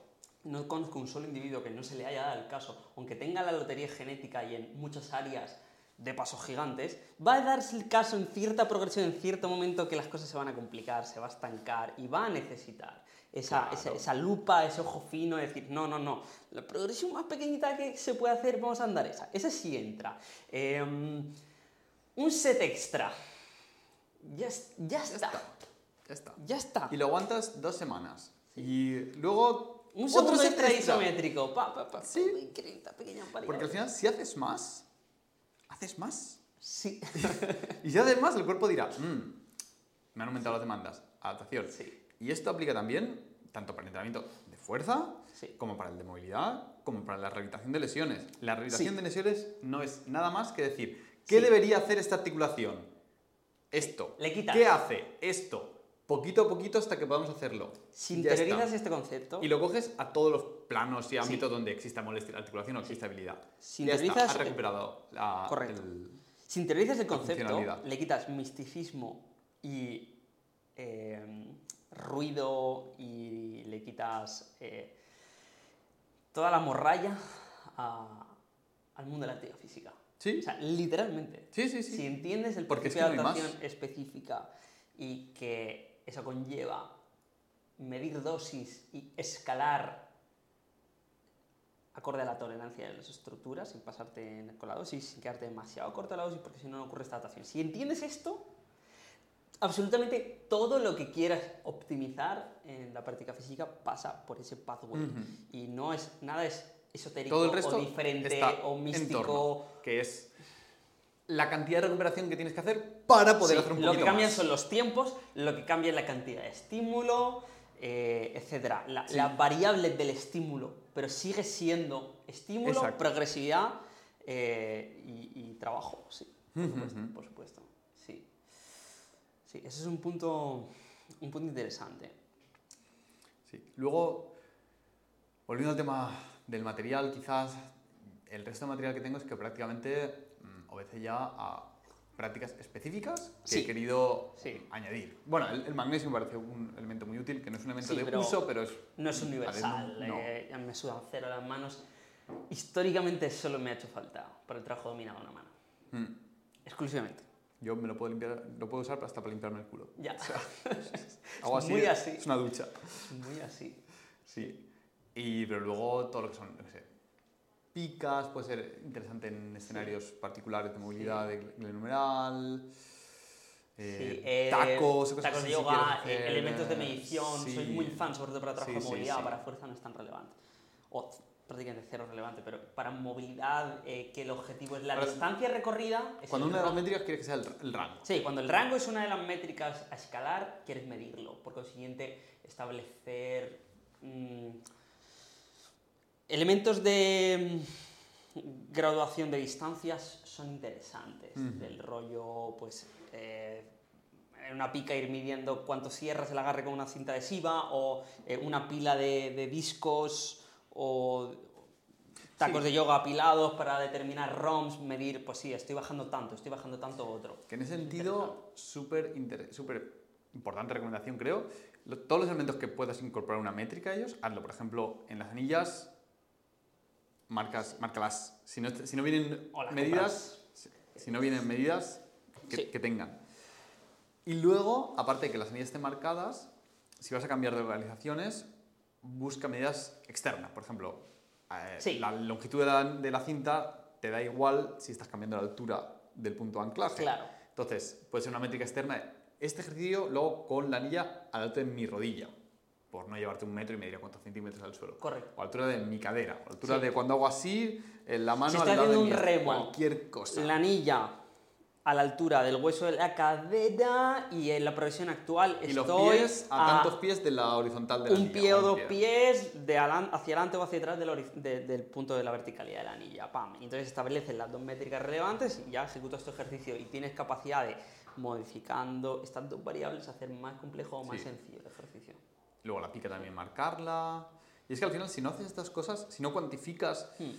no conozco un solo individuo que no se le haya dado el caso, aunque tenga la lotería genética y en muchas áreas de pasos gigantes, va a darse el caso en cierta progresión, en cierto momento que las cosas se van a complicar, se va a estancar y va a necesitar esa, Claro. esa, esa lupa, ese ojo fino, de decir, no, no, no, la progresión más pequeñita que se puede hacer, vamos a andar esa. Esa sí entra. Em, un set extra. Ya, ya Ya está. está. Ya está. Ya está. Y lo aguantas dos semanas. Y luego Un otro set extra isométrico. Pa, pa, pa, Sí. incrementa pequeña. Porque al final, si haces más, haces más. Sí. Y si haces más, el cuerpo dirá, "Mm, me han aumentado las demandas. Adaptación. Sí. Y esto aplica también tanto para el entrenamiento de fuerza, Sí. como para el de movilidad, como para la rehabilitación de lesiones. La rehabilitación Sí. de lesiones no es nada más que decir, ¿qué Sí. debería hacer esta articulación? Esto. Le quitas. ¿Qué hace? Esto. Poquito a poquito hasta que podamos hacerlo. Si interiorizas este concepto, Y lo coges a todos los planos y ámbitos donde exista molestia la articulación o exista habilidad. Si ya está, interiorizas- has recuperado la, Correcto. el- si interiorizas el concepto, le quitas misticismo y eh, ruido y le quitas eh, toda la morralla a- al mundo de la actividad física. Sí, O sea, literalmente. sí, sí. sí. Si entiendes el Porque es principio que de no adaptación específica y que eso conlleva medir dosis y escalar acorde a la tolerancia de las estructuras sin pasarte con la dosis, sin quedarte demasiado corto la dosis porque si no no ocurre esta adaptación. Si entiendes esto, absolutamente todo lo que quieras optimizar en la práctica física pasa por ese pathway. Ujú. Y no es nada es esotérico Todo el resto o diferente o místico. torno, que es la cantidad de recuperación que tienes que hacer para poder Sí, hacer un lo poquito que cambian más. son los tiempos, lo que cambia es la cantidad de estímulo, eh, etcétera. La, Sí. la variable del estímulo, pero sigue siendo estímulo, Exacto. progresividad eh, y, y trabajo, sí. Por supuesto, ujú. por supuesto. Sí. Ese es un punto, un punto interesante. Sí. Luego, volviendo al tema del material, quizás el resto de material que tengo es que prácticamente mm, obedece ya a prácticas específicas que Sí. he querido Sí. añadir. Bueno, el, el magnesio me parece un elemento muy útil, que no es un elemento Sí, de pero uso, pero es... No es universal, no. eh, ya me sudan cero las manos. Históricamente solo me ha hecho falta para el trabajo dominado a una mano. Mm. Exclusivamente. Yo me lo puedo limpiar, lo puedo usar hasta para limpiarme el culo. Ya. Hago así, muy así. Es una ducha. Muy así. Sí. Y, pero luego todo lo que son, qué sé, picas, puede ser interesante en escenarios particulares de movilidad de glenohumeral, eh, Sí, eh, tacos, cosas tacos de yoga, eh, elementos de medición. sí. Soy muy fan, sobre todo para trabajo Sí, de sí, movilidad, sí. para fuerza no es tan relevante. O prácticamente cero relevante, pero para movilidad, eh, que el objetivo es la distancia recorrida. es Cuando una de las métricas quiere que sea el, el rango. Sí, cuando el rango es una de las métricas a escalar, quieres medirlo. Por consiguiente, establecer mm, elementos de mm, graduación de distancias son interesantes. Ujú. Del rollo, pues, eh, en una pica ir midiendo cuánto cierras el agarre con una cinta adhesiva o eh, una pila de, de discos o tacos Sí. de yoga apilados para determinar ROMs, medir, pues sí, estoy bajando tanto, estoy bajando tanto otro. Que en ese sentido, súper importante recomendación, creo. Todos los elementos que puedas incorporar una métrica a ellos, hazlo. Por ejemplo, en las anillas, marcas, márcalas. Si no, si no vienen medidas, si, si no vienen medidas, que, Sí. que tengan. Y luego, aparte de que las anillas estén marcadas, si vas a cambiar de localizaciones, busca medidas externas. Por ejemplo, eh, Sí. la longitud de la, de la cinta te da igual si estás cambiando la altura del punto de anclaje. Claro. Entonces, puede ser una métrica externa. Este ejercicio luego con la anilla al alto de mi rodilla, por no llevarte un metro y medir a cuántos centímetros al suelo. Correcto. O altura de mi cadera, o altura Sí. de cuando hago así, en la mano Si al lado de haciendo un mi- remo, cualquier cosa. La anilla a la altura del hueso de la cadera y en la progresión actual y estoy los pies a, tantos pies de la horizontal de la un anilla, pie o dos pie. pies de hacia adelante o hacia atrás del, de- del punto de la verticalidad de la anilla. Pam. Entonces estableces las dos métricas relevantes y ya ejecutas tu ejercicio y tienes capacidad de, modificando estas dos variables, hacer más complejo o más Sí. sencillo el ejercicio. Luego la pica también marcarla. Y es que al final, si no haces estas cosas, si no cuantificas Hmm.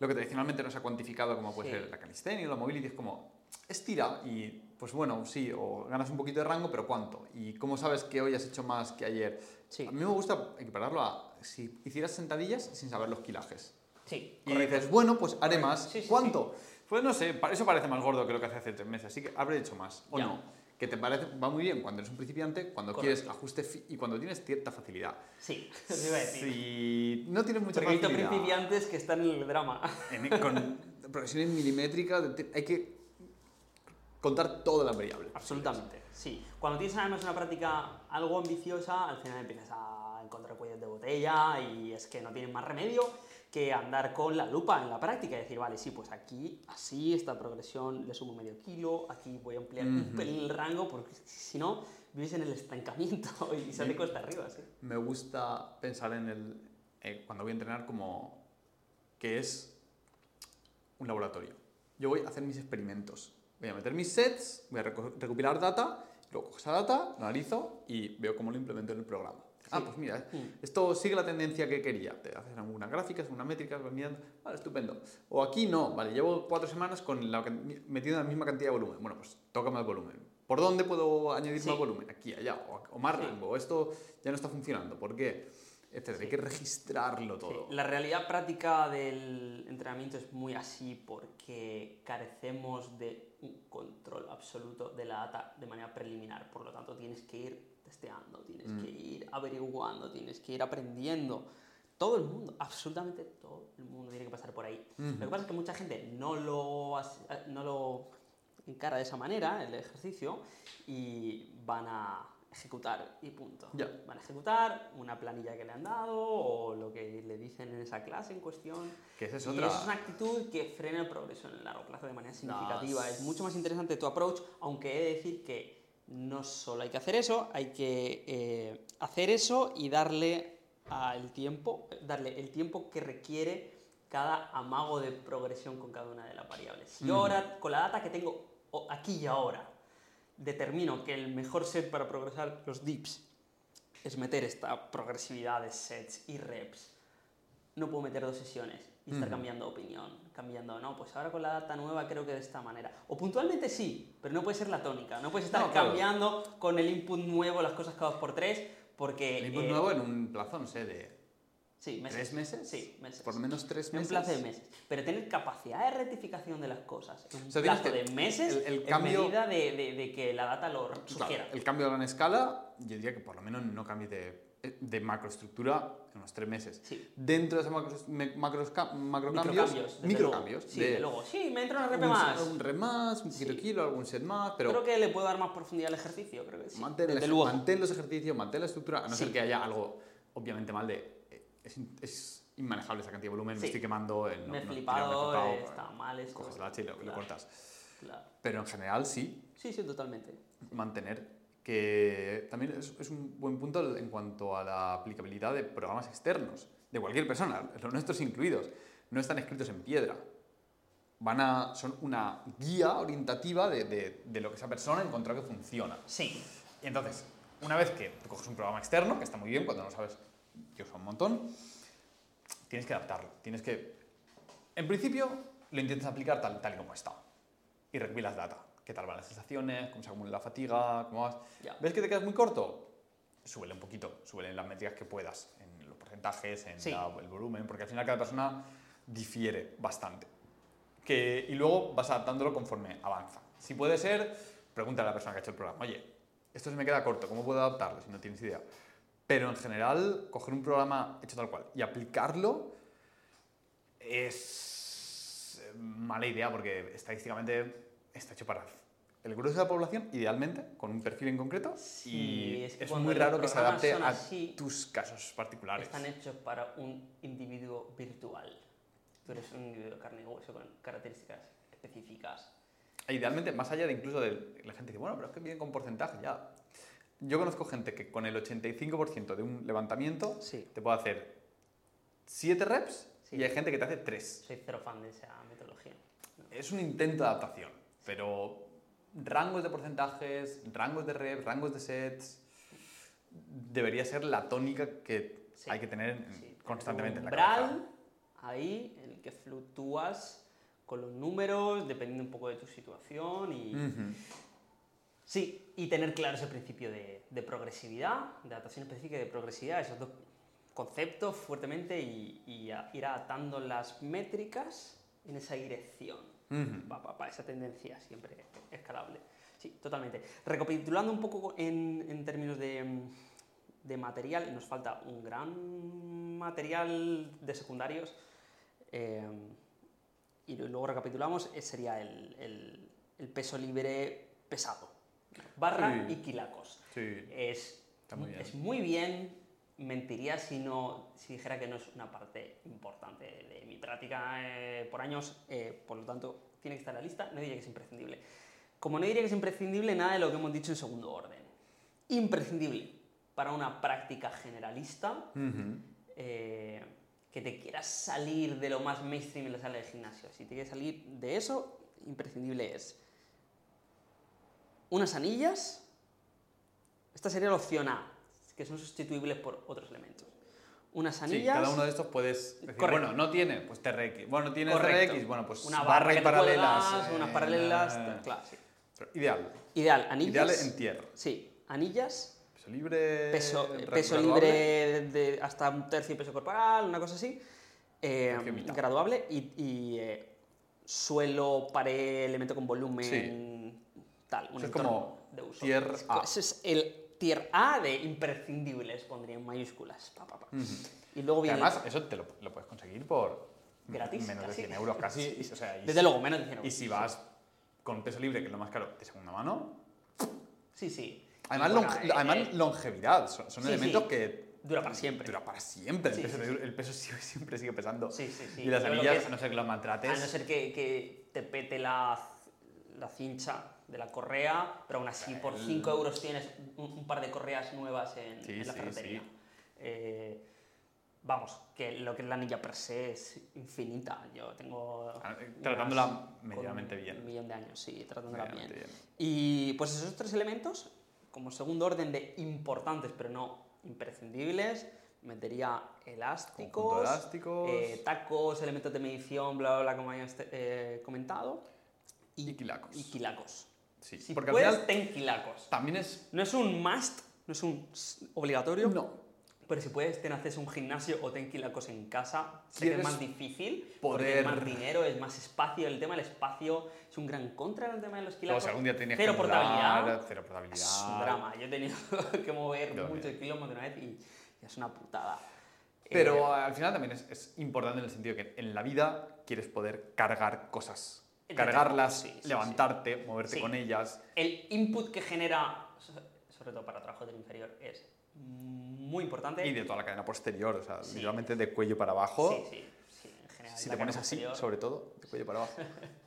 lo que tradicionalmente no se ha cuantificado, como puede Sí. ser la calistenia o la mobility, es como, estira y, pues bueno, sí, o ganas un poquito de rango, pero ¿cuánto? Y cómo sabes que hoy has hecho más que ayer. Sí. A mí me gusta equipararlo a si hicieras sentadillas sin saber los kilajes. Sí, Y dices, bueno, pues haré más. Sí, sí, ¿Cuánto? Pues no sé, eso parece más gordo que lo que hace hace tres meses, así que habré hecho más. O Ya. no. Que te parece, va muy bien cuando eres un principiante, cuando Correcto. quieres ajuste y cuando tienes cierta facilidad. Sí, eso iba a decir. Si no tienes mucha Porque facilidad principiantes que están en el drama. en- con progresiones milimétricas, hay que contar todas las variables. Absolutamente, sí. Cuando tienes además una práctica algo ambiciosa, al final empiezas a encontrar cuellos de botella y es que no tienes más remedio que andar con la lupa en la práctica y decir, vale, sí, pues aquí, así, esta progresión le sumo medio kilo, aquí voy a ampliar un Ujú. pelín el rango, porque si no, vives en el estancamiento y Bien. cuesta arriba, sí. Me gusta pensar en el, eh, cuando voy a entrenar como que es un laboratorio. Yo voy a hacer mis experimentos. Voy a meter mis sets, voy a reco- recopilar data, luego cojo esa data, lo analizo y veo cómo lo implemento en el programa. Ah, pues mira, Mm. esto sigue la tendencia que quería. Te haces alguna gráfica, alguna métrica, vas mirando, vale, estupendo. O aquí no, vale, llevo cuatro semanas con la, metido la misma cantidad de volumen. Bueno, pues toca más volumen. ¿Por dónde puedo añadir Sí. más volumen? Aquí, allá, o, o más rango. Esto ya no está funcionando. ¿Por qué? Etcétera. Hay que registrarlo todo. La realidad práctica del entrenamiento es muy así porque carecemos de un control absoluto de la data de manera preliminar. Por lo tanto, tienes que ir testeando, tienes Mm. que ir averiguando, tienes que ir aprendiendo. Todo el mundo, absolutamente todo el mundo tiene que pasar por ahí. Ujú. Lo que pasa es que mucha gente no lo, as- no lo encara de esa manera, el ejercicio, y van a ejecutar y punto. Ya. Van a ejecutar una planilla que le han dado o lo que le dicen en esa clase en cuestión. Que esa es y otra. eso es una actitud que frena el progreso en el largo plazo de manera significativa. es- Es mucho más interesante tu approach, aunque he de decir que no solo hay que hacer eso, hay que eh, hacer eso y darle al tiempo, darle el tiempo que requiere cada amago de progresión con cada una de las variables. Yo Mm. ahora, con la data que tengo aquí y ahora, determino que el mejor set para progresar los dips es meter esta progresividad de sets y reps, no puedo meter dos sesiones y estar Ujú. cambiando opinión, cambiando, no, pues ahora con la data nueva creo que de esta manera. O puntualmente sí, pero no puede ser la tónica, no puedes estar No, claro. cambiando con el input nuevo las cosas cada dos por tres, porque... El input eh, nuevo en un plazo, no sé, de Sí, meses. tres meses. Sí, meses. Por lo menos tres En un meses. plazo de meses. Pero tener capacidad de rectificación de las cosas un O sea, tienes plazo de meses el- el en cambio- medida de, de- de que la data lo Claro, sugiera. el cambio a gran escala, yo diría que por lo menos no cambie de, de macroestructura en unos tres meses. Sí. Dentro de esos macros, macros, ca- macrocambios, Microcambios. Sí, de luego. Sí, me entra una rep un, más. un rep más, un kilo Sí. kilo, algún set más, pero Creo que le puedo dar más profundidad al ejercicio, creo que sí. mantén, el desde ej- luego. mantén los ejercicios, mantén la estructura, a no Sí. ser que haya algo obviamente mal de... eh, Es, es inmanejable esa cantidad de volumen, Sí. me estoy quemando. eh, no- me he no, flipado, flipado, eh, pues, está mal esto. Coges el hacha y lo, lo Claro, cortas. claro. Pero en general sí, Sí, sí, totalmente. mantener que también es, es un buen punto en cuanto a la aplicabilidad de programas externos, de cualquier persona, los nuestros incluidos. No están escritos en piedra. Van a, son una guía orientativa de, de- de lo que esa persona encontró que funciona. Sí, Y entonces, una vez que tú coges un programa externo, que está muy bien cuando no sabes, yo uso un montón, tienes que adaptarlo. Tienes que, en principio, lo intentas aplicar tal, tal y como está. Y recopilas data. ¿Qué tal van las sensaciones? ¿Cómo se acumula la fatiga? ¿Cómo vas? ¿Ves que te quedas muy corto? Súbele un poquito, súbele en las métricas que puedas, en los porcentajes, en Sí. la- el volumen, porque al final cada persona difiere bastante. Que, y luego vas adaptándolo conforme avanza. Si puede ser, pregúntale a la persona que ha hecho el programa, oye, esto se me queda corto, ¿cómo puedo adaptarlo si no tienes idea? Pero en general, coger un programa hecho tal cual y aplicarlo es mala idea porque estadísticamente está hecho para el grueso de la población, idealmente, con un perfil en concreto, Sí, y es es, que cuando muy raro que se adapte a así, tus casos particulares. Están hechos para un individuo virtual. Tú eres un individuo de carne y hueso con características específicas. E idealmente, más allá de incluso de la gente dice, bueno, pero es que vienen con porcentaje, ya. Yo conozco gente que con el 85% de un levantamiento Sí. te puede hacer 7 reps Sí. y hay gente que te hace 3. Soy cero fan de esa metodología. Es un intento de adaptación, pero rangos de porcentajes, rangos de reps, rangos de sets, debería ser la tónica que Sí. hay que tener constantemente en la cabeza. ahí en el que fluctúas con los números, dependiendo un poco de tu situación y... Ujú. Sí, y tener claro ese principio de, de progresividad, de adaptación específica y de progresividad, esos dos conceptos fuertemente y, y a- ir adaptando las métricas en esa dirección. Pa, pa, esa tendencia siempre escalable. Sí, totalmente. Recapitulando un poco en, en términos de, de material, nos falta un gran material de secundarios. eh, y luego recapitulamos, eh, sería el, el- el peso libre pesado. Barra Sí. y quilacos. Sí, Es Está muy bien. es muy bien. Mentiría si, no, si dijera que no es una parte importante de mi práctica eh, por años, eh, por lo tanto, tiene que estar en la lista. No diría que es imprescindible. Como no diría que es imprescindible, nada de lo que hemos dicho en segundo orden. Imprescindible para una práctica generalista eh, que te quieras salir de lo más mainstream en la sala de gimnasio. Si te quieres salir de eso, imprescindible es unas anillas. Esta sería la opción A, que son sustituibles por otros elementos. Unas Sí, anillas. cada uno de estos puedes decir, Correcto. bueno, no tiene, pues TRX. Bueno, tiene Correcto. RX, bueno, pues una barra, barra y paralelas. cuelgas, eh, unas paralelas, eh, claro, sí. ideal. Ideal, anillas. Ideal en tierra. Sí, anillas, Peso libre. peso, libre de hasta un tercio peso corporal, una cosa así. eh, graduable y, y, eh, suelo, pared, elemento con volumen, tal. Un es como de uso. tier A. Ese es el tier A de imprescindibles, pondría en mayúsculas. Pa, pa, pa. Ujú. Y luego viene. además, eso te lo, lo puedes conseguir por Gratis, menos casi. de 100 euros casi. y- o sea, y desde si- luego, menos de 100 Y euros. si vas con peso libre, que es lo más caro, de segunda mano. Sí, sí. Además, Y bueno, longe- eh, además eh, longevidad. Son, son sí, elementos sí. que. Dura para siempre. Dura para siempre. El, Sí, peso, sí, el peso siempre sigue pesando. Sí, sí, sí. Y las lo anillas, a no ser que los maltrates. A no ser que, que te pete la, la cincha de la correa, pero aún así por El- 5 euros tienes un, un par de correas nuevas en, Sí, en la ferretería. sí. Eh, vamos, que lo que es la anilla per se es infinita. Yo tengo. Ah, eh, Tratándola medianamente bien. Un millón de años, sí, tratándola bien. Y pues esos tres elementos, como segundo orden de importantes pero no imprescindibles, metería elásticos, eh, tacos, elementos de medición, bla, bla, bla, como eh, comentado. Y quilacos. Y quilacos. Sí, Si porque puedes, al final ten quilacos. también es. No es un must, no es un obligatorio, No. pero si puedes, ten acceso a un gimnasio o ten quilacos en casa. Sé que es más difícil, porque es poder- más dinero, es más espacio. El tema del espacio es un gran contra en el tema de los quilacos. si algún día tienes Cero que portabilidad. mudar, Cero portabilidad. Es un drama. Yo he tenido que mover Yo muchos también. kilómetros una vez y, y es una putada. Pero Eh, al final también es, es importante en el sentido que en la vida quieres poder cargar cosas. Cargarlas, sí, sí, levantarte, moverte Sí. con ellas. el input que genera, so- sobre todo para trabajo del inferior, es muy importante. Y de toda la cadena posterior, o sea, literalmente de cuello para abajo. Sí, sí, en general. Si te pones así, sobre todo, de cuello para abajo.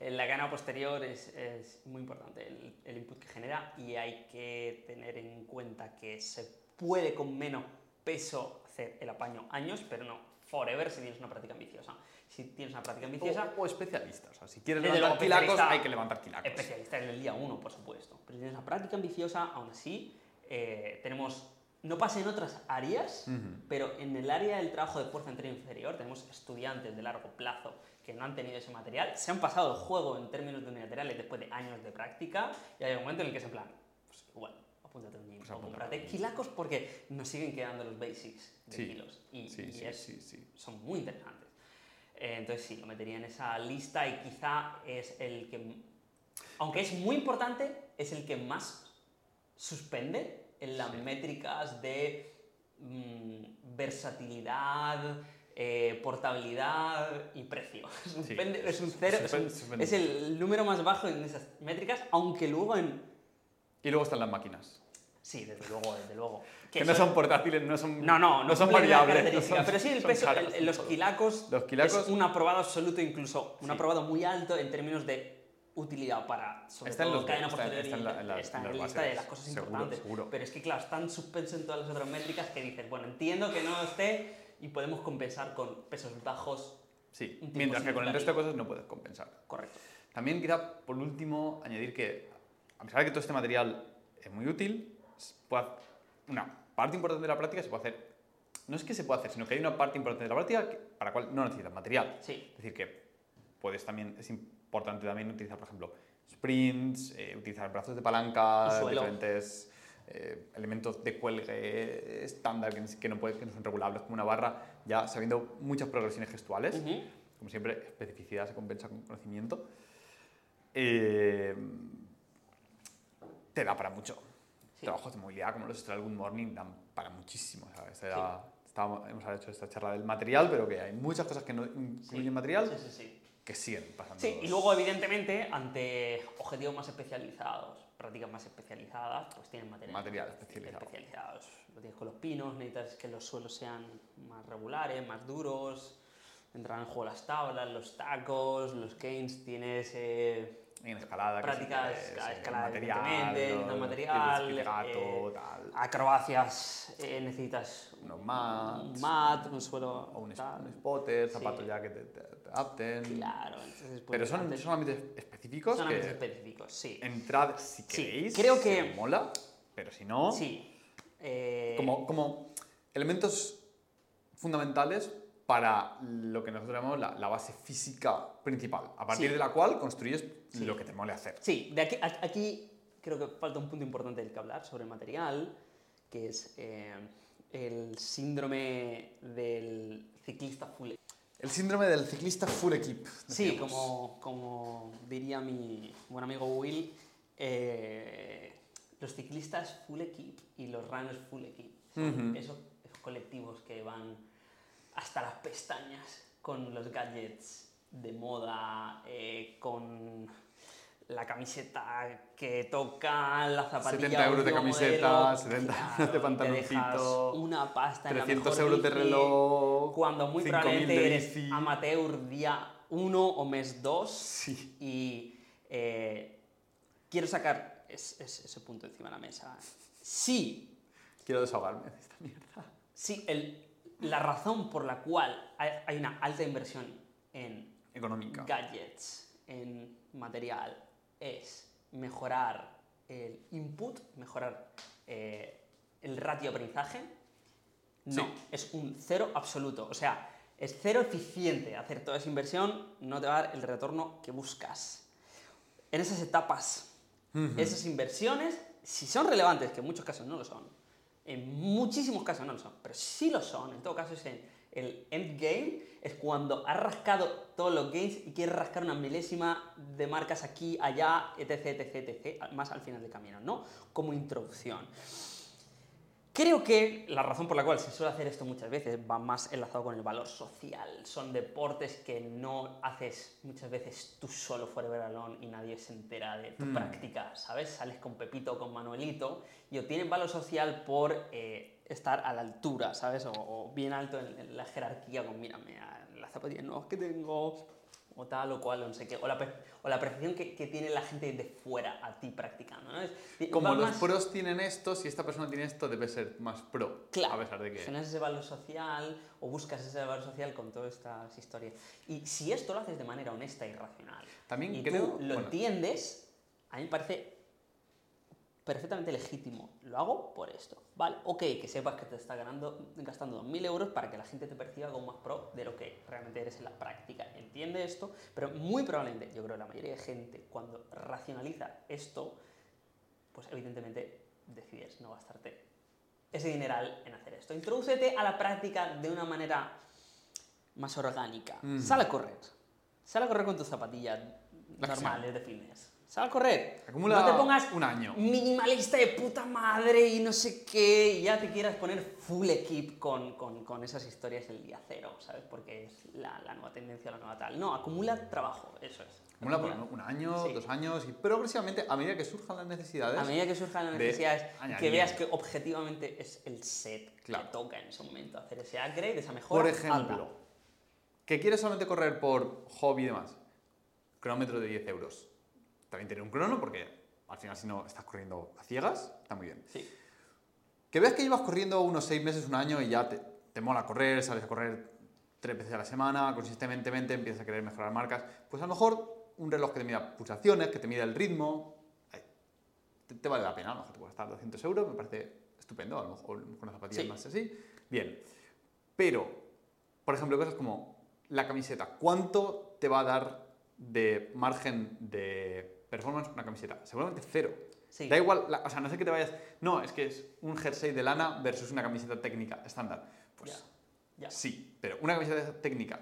la cadena posterior es, es muy importante el, el, input que genera y hay que tener en cuenta que se puede con menos peso hacer el apaño años, pero no forever si tienes una práctica ambiciosa. Si tienes una práctica ambiciosa... O, especialistas, o sea, si quieres levantar quilacos, hay que levantar quilacos. Especialista en el día 1, por supuesto. Pero si tienes una práctica ambiciosa, aún así, eh, tenemos... No pasa en otras áreas, pero en el área del trabajo de fuerza anterior inferior tenemos estudiantes de largo plazo que no han tenido ese material, se han pasado el juego en términos de unilaterales después de años de práctica y hay un momento en el que es en plan, pues igual, apúntate un gym pues o comprate kilacos porque nos siguen quedando los basics de kilos y, son muy interesantes. Eh, entonces sí, lo metería en esa lista y quizá es el que, aunque es muy importante, es el que más suspende en las métricas de mm, versatilidad, eh, portabilidad y precio. es un cero, es, el número más bajo en esas métricas, aunque luego en... Y luego están las máquinas. Sí, desde luego, desde luego. Que, no son portátiles, no son, no, no, no, son variables. pero sí, el peso, los, quilacos los quilacos es un aprobado absoluto, incluso un aprobado muy alto en términos de utilidad para, sobre está todo, en cadena posterior está, en la, está en la lista de las cosas importantes. Pero es que, claro, están suspensos en todas las otras métricas que dices, bueno, entiendo que no esté y podemos compensar con pesos bajos. Sí, mientras que con el resto de cosas no puedes compensar. Correcto. También quizá, por último, añadir que, a pesar de que todo este material es muy útil, una parte importante de la práctica se puede hacer, no es que se pueda hacer, sino que hay una parte importante de la práctica para la cual no necesitas material. Sí. Es decir, que puedes también, es importante también utilizar, por ejemplo, sprints, eh, utilizar brazos de palanca, diferentes eh, elementos de cuelgue estándar que, no pueden, que no son regulables como una barra, ya sabiendo muchas progresiones gestuales. Como siempre, especificidad se compensa con conocimiento. Eh, te da para mucho. Trabajos de movilidad como los Good Morning dan para muchísimo. ¿sabes? hemos hecho esta charla del material, pero que hay muchas cosas que no incluyen material que siguen pasando. Sí, y luego, evidentemente, ante objetivos más especializados, prácticas más especializadas, pues tienen material, material especializado. especializados. Lo tienes con los pinos, necesitas que los suelos sean más regulares, más duros, entran en juego las tablas, los tacos, los canes, tienes... Eh, en escalada, prácticas, que es, escalada, material, no, material, gato, tal. acrobacias, eh, necesitas un mat, un mat, un suelo, o un, spotter, zapatos ya que te, te, adapten. Claro, entonces Pero son solamente específicos. Son que específicos, sí. Entrad si queréis. Sí, creo que mola, pero si no. Sí. Eh... Como, como elementos fundamentales para lo que nosotros llamamos la, base física principal, a partir de la cual construyes lo que te mole hacer. Sí, de aquí, aquí creo que falta un punto importante del que hablar sobre el material, que es eh, el síndrome del ciclista full El síndrome del ciclista full equip. Sí, como, como diría mi buen amigo Will, eh, los ciclistas full equip y los runners full equip. esos colectivos que van hasta las pestañas con los gadgets de moda, eh, con la camiseta que toca, la zapatilla 70 euros de camiseta, 70 euros de pantaloncito, una pasta 300 euros de reloj, cuando muy probablemente eres amateur día 1 o mes 2 sí. y eh, quiero sacar ese punto encima de la mesa. Sí. Quiero desahogarme de esta mierda. Sí, el, la razón por la cual hay una alta inversión en Económica. gadgets, en material, es mejorar el input, mejorar eh, el ratio de aprendizaje. No, es un cero absoluto. O sea, es cero eficiente hacer toda esa inversión, no te va a dar el retorno que buscas. En esas etapas, esas inversiones, si son relevantes, que en muchos casos no lo son, en muchísimos casos no lo son, pero sí lo son. En todo caso, es en el endgame, es cuando has rascado todos los games y quieres rascar una milésima de marcas aquí, allá, etc, etc, etc, más al final del camino, ¿no? Como introducción. Creo que la razón por la cual se suele hacer esto muchas veces va más enlazado con el valor social. Son deportes que no haces muchas veces tú solo forever alone y nadie se entera de tu Mm. práctica, ¿sabes? Sales con Pepito o con Manuelito y obtienen valor social por eh, estar a la altura, ¿sabes? O, o bien alto en, en la jerarquía con, mírame, a las zapatillas nuevas que tengo, o tal o cual, o no sé qué. O la, o la percepción que, que tiene la gente de fuera a ti practicando, ¿no? Es- Como los más- pros tienen esto, si esta persona tiene esto, debe ser más pro. Claro, A pesar de que. generas ese valor social o buscas ese valor social con todas estas historias. Y si esto lo haces de manera honesta y racional También y creo. tú lo bueno, entiendes, a mí me parece perfectamente legítimo. Lo hago por esto, ¿vale? Ok, que sepas que te está ganando, gastando 2.000 euros para que la gente te perciba como más pro de lo que realmente eres en la práctica. Entiende esto, pero muy probablemente, yo creo que la mayoría de gente, cuando racionaliza esto, pues evidentemente decides no gastarte ese dineral en hacer esto. Introdúcete a la práctica de una manera más orgánica. Mm. Sal a correr. Sal a correr con tus zapatillas La normales de fitness. Sal a correr. Acumula no te pongas un año. minimalista de puta madre y no sé qué, y ya te quieras poner full equip con, con- con esas historias el día cero, ¿sabes? Porque es la, la nueva tendencia, la nueva tal. No, acumula trabajo, eso es. Acumula por un año, Sí. dos años, y progresivamente, a medida que surjan las necesidades. A medida que surjan las de necesidades, que veas que objetivamente es el set Claro. que toca en ese momento hacer ese upgrade, esa mejora. Por ejemplo, que quieres solamente correr por hobby y demás, cronómetro de 10 euros. También tener un crono, porque al final, si no estás corriendo a ciegas, está muy bien. Sí, Que veas que llevas corriendo unos 6 meses, un año y ya te, te mola correr, sales a correr tres veces a la semana, consistentemente empiezas a querer mejorar marcas, pues a lo mejor un reloj que te mida pulsaciones, que te mida el ritmo, te, te vale la pena, a lo mejor te puede gastar 200 euros, me parece estupendo, a lo mejor con unas zapatillas Sí. más así, bien. Pero, por ejemplo, cosas como la camiseta, ¿cuánto te va a dar de margen de performance una camiseta? Seguramente cero. sí. Da igual, la- o sea, no sé que te vayas. No, es que es un jersey de lana versus una camiseta técnica estándar. Pues sí, pero una camiseta técnica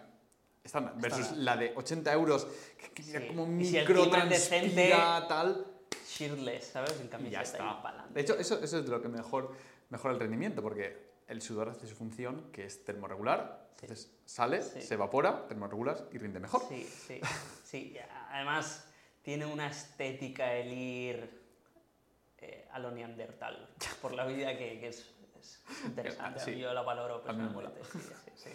estándar versus Estándar. la de 80 euros, que, que mira Sí. como si micro decente, tal. Shirtless, ¿sabes? Y camiseta ya está. De hecho, eso, eso es de lo que mejor mejora el rendimiento, porque el sudor hace su función, que es termorregular. Sí. Entonces sale, se evapora, termorregulas y rinde mejor. Sí, sí, sí. Además, tiene una estética el ir eh, a lo neandertal, por la vida que, que es, es interesante. Sí. A mí Yo la valoro personalmente. Sí, sí, sí.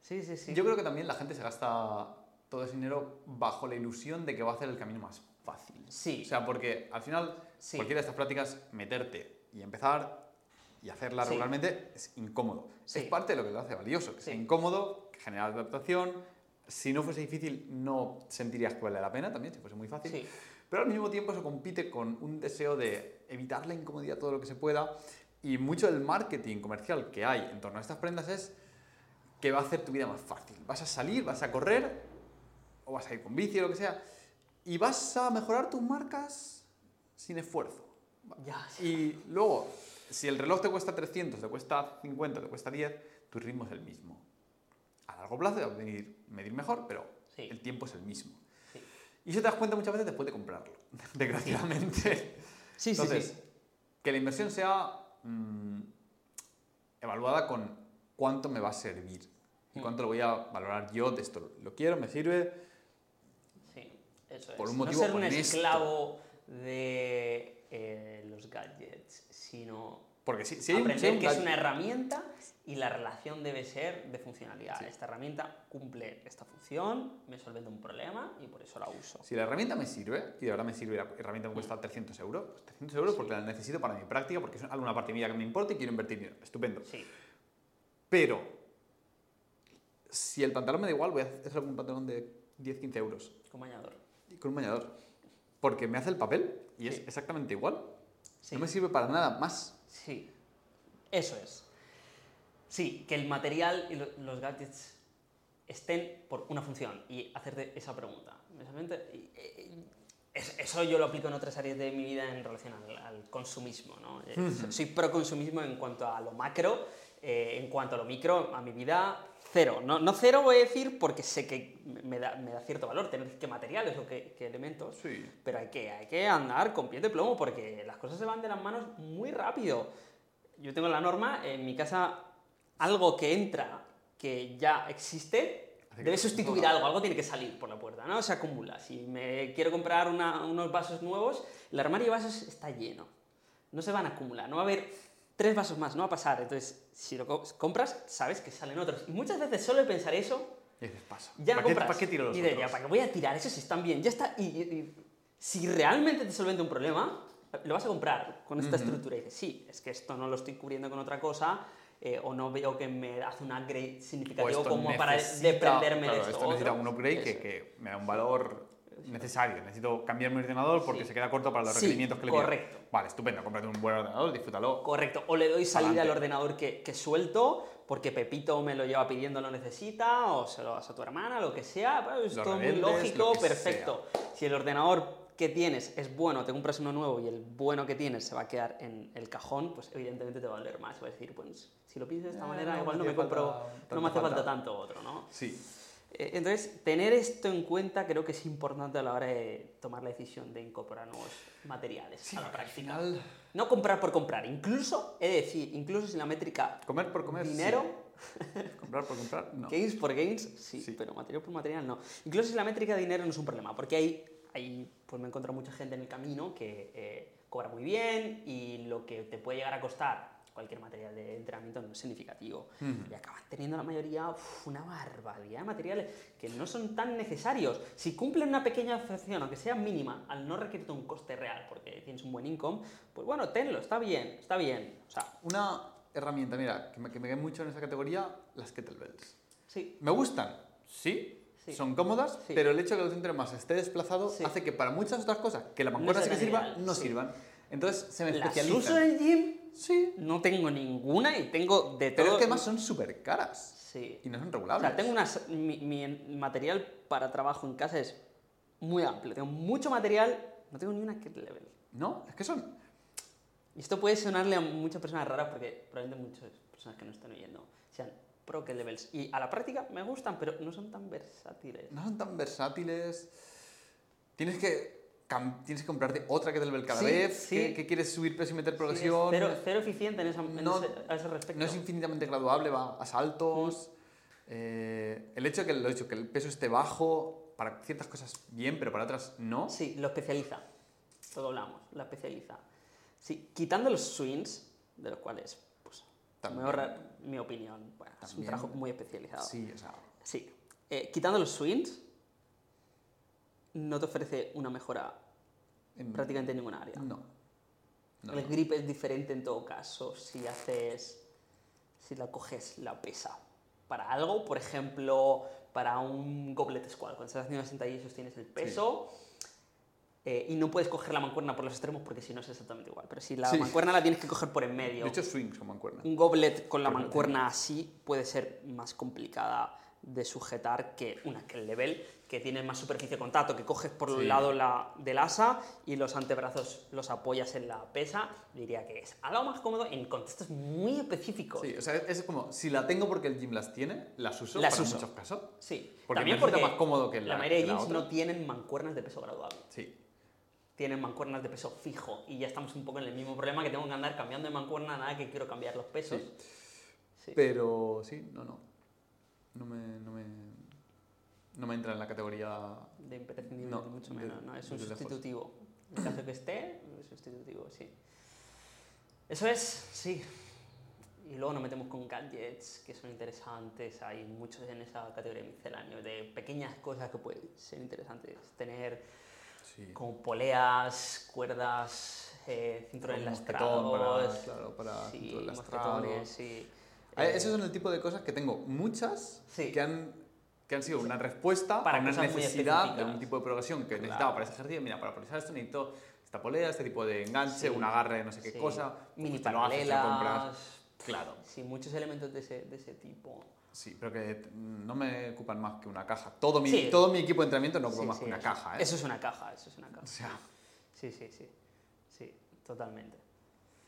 Sí, sí, sí. Yo creo que también la gente se gasta todo ese dinero bajo la ilusión de que va a hacer el camino más fácil. Sí. O sea, porque al final, Sí. cualquiera de estas prácticas, meterte y empezar y hacerla Sí. regularmente es incómodo. Sí. Es parte de lo que lo hace valioso, que sea Sí. incómodo, que genera adaptación. Si no fuese difícil, no sentirías que vale la pena también, si fuese muy fácil. Sí. Pero al mismo tiempo eso compite con un deseo de evitar la incomodidad todo lo que se pueda. Y mucho del marketing comercial que hay en torno a estas prendas es que va a hacer tu vida más fácil. Vas a salir, vas a correr, o vas a ir con bici o lo que sea, y vas a mejorar tus marcas sin esfuerzo. Ya. Y luego, si el reloj te cuesta 300, te cuesta 50, te cuesta 10, tu ritmo es el mismo. A largo plazo va a venir medir mejor, pero Sí. el tiempo es el mismo. Sí. Y eso te das cuenta muchas veces después de comprarlo, desgraciadamente. Sí, sí, Entonces, sí. que la inversión sea mm, evaluada con cuánto me va a servir y Mm. cuánto lo voy a valorar yo de esto. Lo quiero, me sirve. Sí, eso Por es. un motivo no ser un honesto. esclavo de eh, los gadgets, sino Porque si, si hay un- si hay aprender un que es gadget- una herramienta y la relación debe ser de funcionalidad. Sí. Esta herramienta cumple esta función, me solventa un problema y por eso la uso. Si la herramienta me sirve, y de verdad me sirve, la herramienta me cuesta 300 euros, pues 300 euros Sí. porque la necesito para mi práctica, porque es alguna parte mía que me importa y quiero invertir dinero. Estupendo. Sí, Pero, si el pantalón me da igual, voy a hacer un pantalón de 10-15 euros con bañador. y con un bañador. Porque me hace el papel y es Sí. exactamente igual. Sí. No me sirve para nada más. Sí, eso es. Sí, que el material y lo- los gadgets estén por una función y hacerte esa pregunta. Es- Eso yo lo aplico en otras áreas de mi vida en relación al, al consumismo. ¿no? Eh. Soy pro consumismo en cuanto a lo macro, eh, en cuanto a lo micro, a mi vida, cero. No, no cero voy a decir porque sé que me da, me da cierto valor tener qué materiales o qué, qué elementos, Sí. pero hay que, hay que andar con pie de plomo porque las cosas se van de las manos muy rápido. yo tengo la norma, en mi casa algo que entra que ya existe debe sustituir algo, algo tiene que salir por la puerta, ¿no? Se acumula. Si me quiero comprar una- unos vasos nuevos, el armario de vasos está lleno. No se van a acumular, no va a haber tres vasos más, no va a pasar. Entonces, si lo co- compras, sabes que salen otros. Y muchas veces solo de pensar eso, Y dices, pasa. ya no ¿Para, qué, compras. ¿Para qué tiro los Y de, otros? ya, ¿para qué voy a tirar? Eso sí están bien, ya está. Y, y- y si realmente te solventa un problema, lo vas a comprar con esta estructura. Y dices, sí, es que esto no lo estoy cubriendo con otra cosa, eh, o no veo que me hace un upgrade significativo como para desprenderme claro, de esto. Esto necesita otro. un upgrade que, que me da un valor necesario. Necesito cambiar mi ordenador porque Sí. se queda corto para los Sí, requerimientos que le pido. correcto. Vale, estupendo. Cómprate un buen ordenador, disfrútalo. Correcto. O le doy salida Adelante. al ordenador que, que suelto porque Pepito me lo lleva pidiendo, lo necesita, o se lo das a tu hermana, lo que sea. pues, todo muy lógico, perfecto. Si el ordenador que tienes es bueno, te compras uno nuevo y el bueno que tienes se va a quedar en el cajón, pues evidentemente te va a valer más. Va a decir, pues si lo pides de esta Eh, manera, no igual me no me compro, no me hace falta falta. tanto otro, ¿no? Sí. Eh, Entonces, tener esto en cuenta creo que es importante a la hora de tomar la decisión de incorporar nuevos materiales Sí, a la al práctica. final... No comprar por comprar. Incluso, he de decir, incluso si la métrica Comer por comer, sí. dinero, Comprar por comprar, no. gains por gains, sí, Sí. pero material por material no. Incluso si la métrica de dinero no es un problema, porque hay, hay pues me he encontrado mucha gente en el camino que eh, cobra muy bien y lo que te puede llegar a costar cualquier material de entrenamiento no es significativo. Y acaban teniendo la mayoría uf, una barbaridad de materiales que no son tan necesarios. Si cumplen una pequeña función, aunque sea mínima, al no requerirte un coste real, porque tienes un buen income, pues bueno, tenlo, está bien, está bien. O sea, Una herramienta, mira, que me, que me mucho en esa categoría, las kettlebells. sí, ¿Me gustan? Sí. Sí. Son cómodas, Sí. pero el hecho de que el centro masa esté desplazado Sí. hace que para muchas otras cosas que la mancuerna sea sí que sirva, no sirvan. Entonces se me las especializan. uso en el gym, Sí. no tengo ninguna y tengo de todo. Pero es que además son súper caras Sí. y no son O regulables. sea, tengo unas, mi, mi material para trabajo en casa es muy amplio. Tengo mucho material, no tengo ni una kettlebell. No, es que son. Y esto puede sonarle a muchas personas raras porque probablemente muchas personas que nos están oyendo sean pro kettlebells. Y a la práctica me gustan, pero no son tan versátiles. No son tan versátiles. Tienes que, tienes que comprarte otra kettlebell cada Sí, vez. sí. Que, que quieres subir peso y meter Sí, es progresión. cero, cero eficiente en, esa- en No- ese, a ese respecto. no es infinitamente graduable, va a saltos. Mm. Eh, el hecho de que, lo dicho, que el peso esté bajo, para ciertas cosas bien, pero para otras no. Sí, lo especializa. Todo hablamos, lo especializa. Sí, quitando los swings, de los cuales, pues, También. me ahorra mi opinión. Bueno, es un trabajo muy especializado. Sí, o sea, Sí. Eh, quitando los swings, no te ofrece una mejora en- prácticamente en ninguna área. No. No, el no. grip es diferente en todo caso. Si haces. Si la coges la pesa para algo, por ejemplo, para un goblet squat, cuando estás haciendo sentadillas tienes el peso. eh, y no puedes coger la mancuerna por los extremos porque si no es exactamente igual. Pero si la Sí. mancuerna la tienes que coger por en medio. De hecho, swings con mancuerna. Un goblet con la Pero mancuerna así puede ser más complicada de sujetar que una que el level, que tiene más superficie de contacto, que coges por un Sí. lado la, del asa y los antebrazos los apoyas en la pesa, diría que es algo más cómodo en contextos muy específicos. Sí, o sea, es como, si la tengo porque el gym las tiene, las uso Las para uso. muchos casos. Sí. Porque También porque más cómodo que la- la mayoría de gyms no tienen mancuernas de peso graduable. Sí. Tienen mancuernas de peso fijo y ya estamos un poco en el mismo problema que tengo que andar cambiando de mancuerna, nada que quiero cambiar los pesos. Sí. Sí. Pero sí, no, no. No me, no me, no me entra en la categoría... De imprescindible, No, mucho de- menos, ¿no? Es un de sustitutivo. En caso que esté, es sustitutivo, sí. Eso es, sí. Y luego nos metemos con gadgets que son interesantes. Hay muchos en esa categoría miscelánea de pequeñas cosas que pueden ser interesantes. Tener Sí. como poleas, cuerdas, eh, cinturones mosquetón para, lastrados. claro, para sí, cinturón lastrado. mosquetones, sí. Eh, Esos son el tipo de cosas que tengo muchas Sí. que, han, que han sido una respuesta Para a una necesidad de un tipo de progresión que Claro. necesitaba para ese ejercicio. Mira, para progresar esto necesito esta polea, este tipo de enganche, Sí. un agarre de no sé qué sí. cosa. Mini Pues lo compras. paralelas. Claro. Sí, muchos elementos de ese, de ese tipo. Sí, pero que t- no me ocupan más que una caja. Todo mi, Sí. todo mi equipo de entrenamiento no ocupa Sí, más sí, que una eso- caja. ¿eh? Eso es una caja, eso es una caja. O sea, Sí, sí, sí. Sí, totalmente.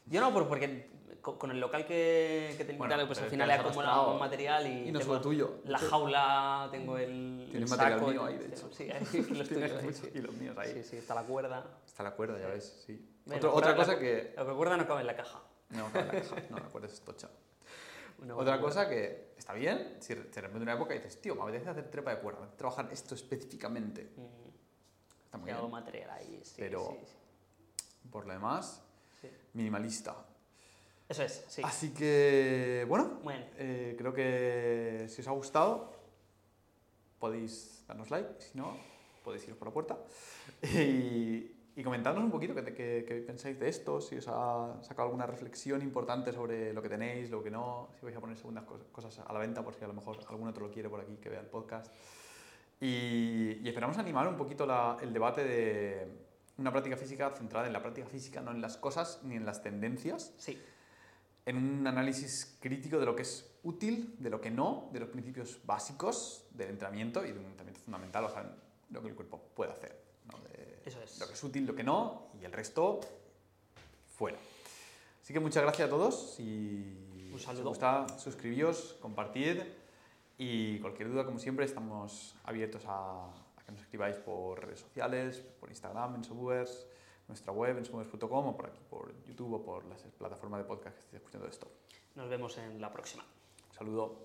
Yo no, por- porque co- con el local que, que tenía Bueno, y pues al es final he acumulado un material y, y no solo tuyo. la jaula, tengo el, Tienes el material mío ahí, de hecho. Sí, los tuyos ahí, sí. kilos míos ahí. Sí, sí, está la cuerda. Está la cuerda, ya ves, sí. Bueno, Otro- la otra cuerda- cosa que... La cuerda no cabe en la caja. No, cabe en la caja. No me acuerdo, es tocha. Una Otra cosa que está bien, si de repente una época dices, tío, me apetece hacer trepa de cuerda, me apetece trabajar esto específicamente. Mm, Está muy bien. material ahí, sí, Pero- sí, sí, Por lo demás. Minimalista. Eso es, sí. Así que, bueno, Bueno, eh, creo que si os ha gustado, podéis darnos like, si no, podéis iros por la puerta. Y, y comentarnos un poquito qué, qué- qué pensáis de esto, si os ha sacado alguna reflexión importante sobre lo que tenéis, lo que no, si vais a poner segundas cos- cosas a la venta, por si a lo mejor algún otro lo quiere por aquí, que vea el podcast. Y, y esperamos animar un poquito la- el debate de una práctica física centrada en la práctica física, no en las cosas ni en las tendencias, sí, en un análisis crítico de lo que es útil, de lo que no, de los principios básicos del entrenamiento y de un entrenamiento fundamental, o sea, lo que el cuerpo puede hacer. ¿no? De Eso es. Lo que es útil, lo que no, y el resto fuera. Así que muchas gracias a todos. Si Un os saludo. gusta, suscribíos, compartid. Y cualquier duda, como siempre, estamos abiertos a, que nos escribáis por redes sociales, por Instagram, en Subwares, nuestra web, en subwares.com o por aquí, por YouTube o por las plataformas de podcast que estéis escuchando esto. nos vemos en la próxima. Un saludo.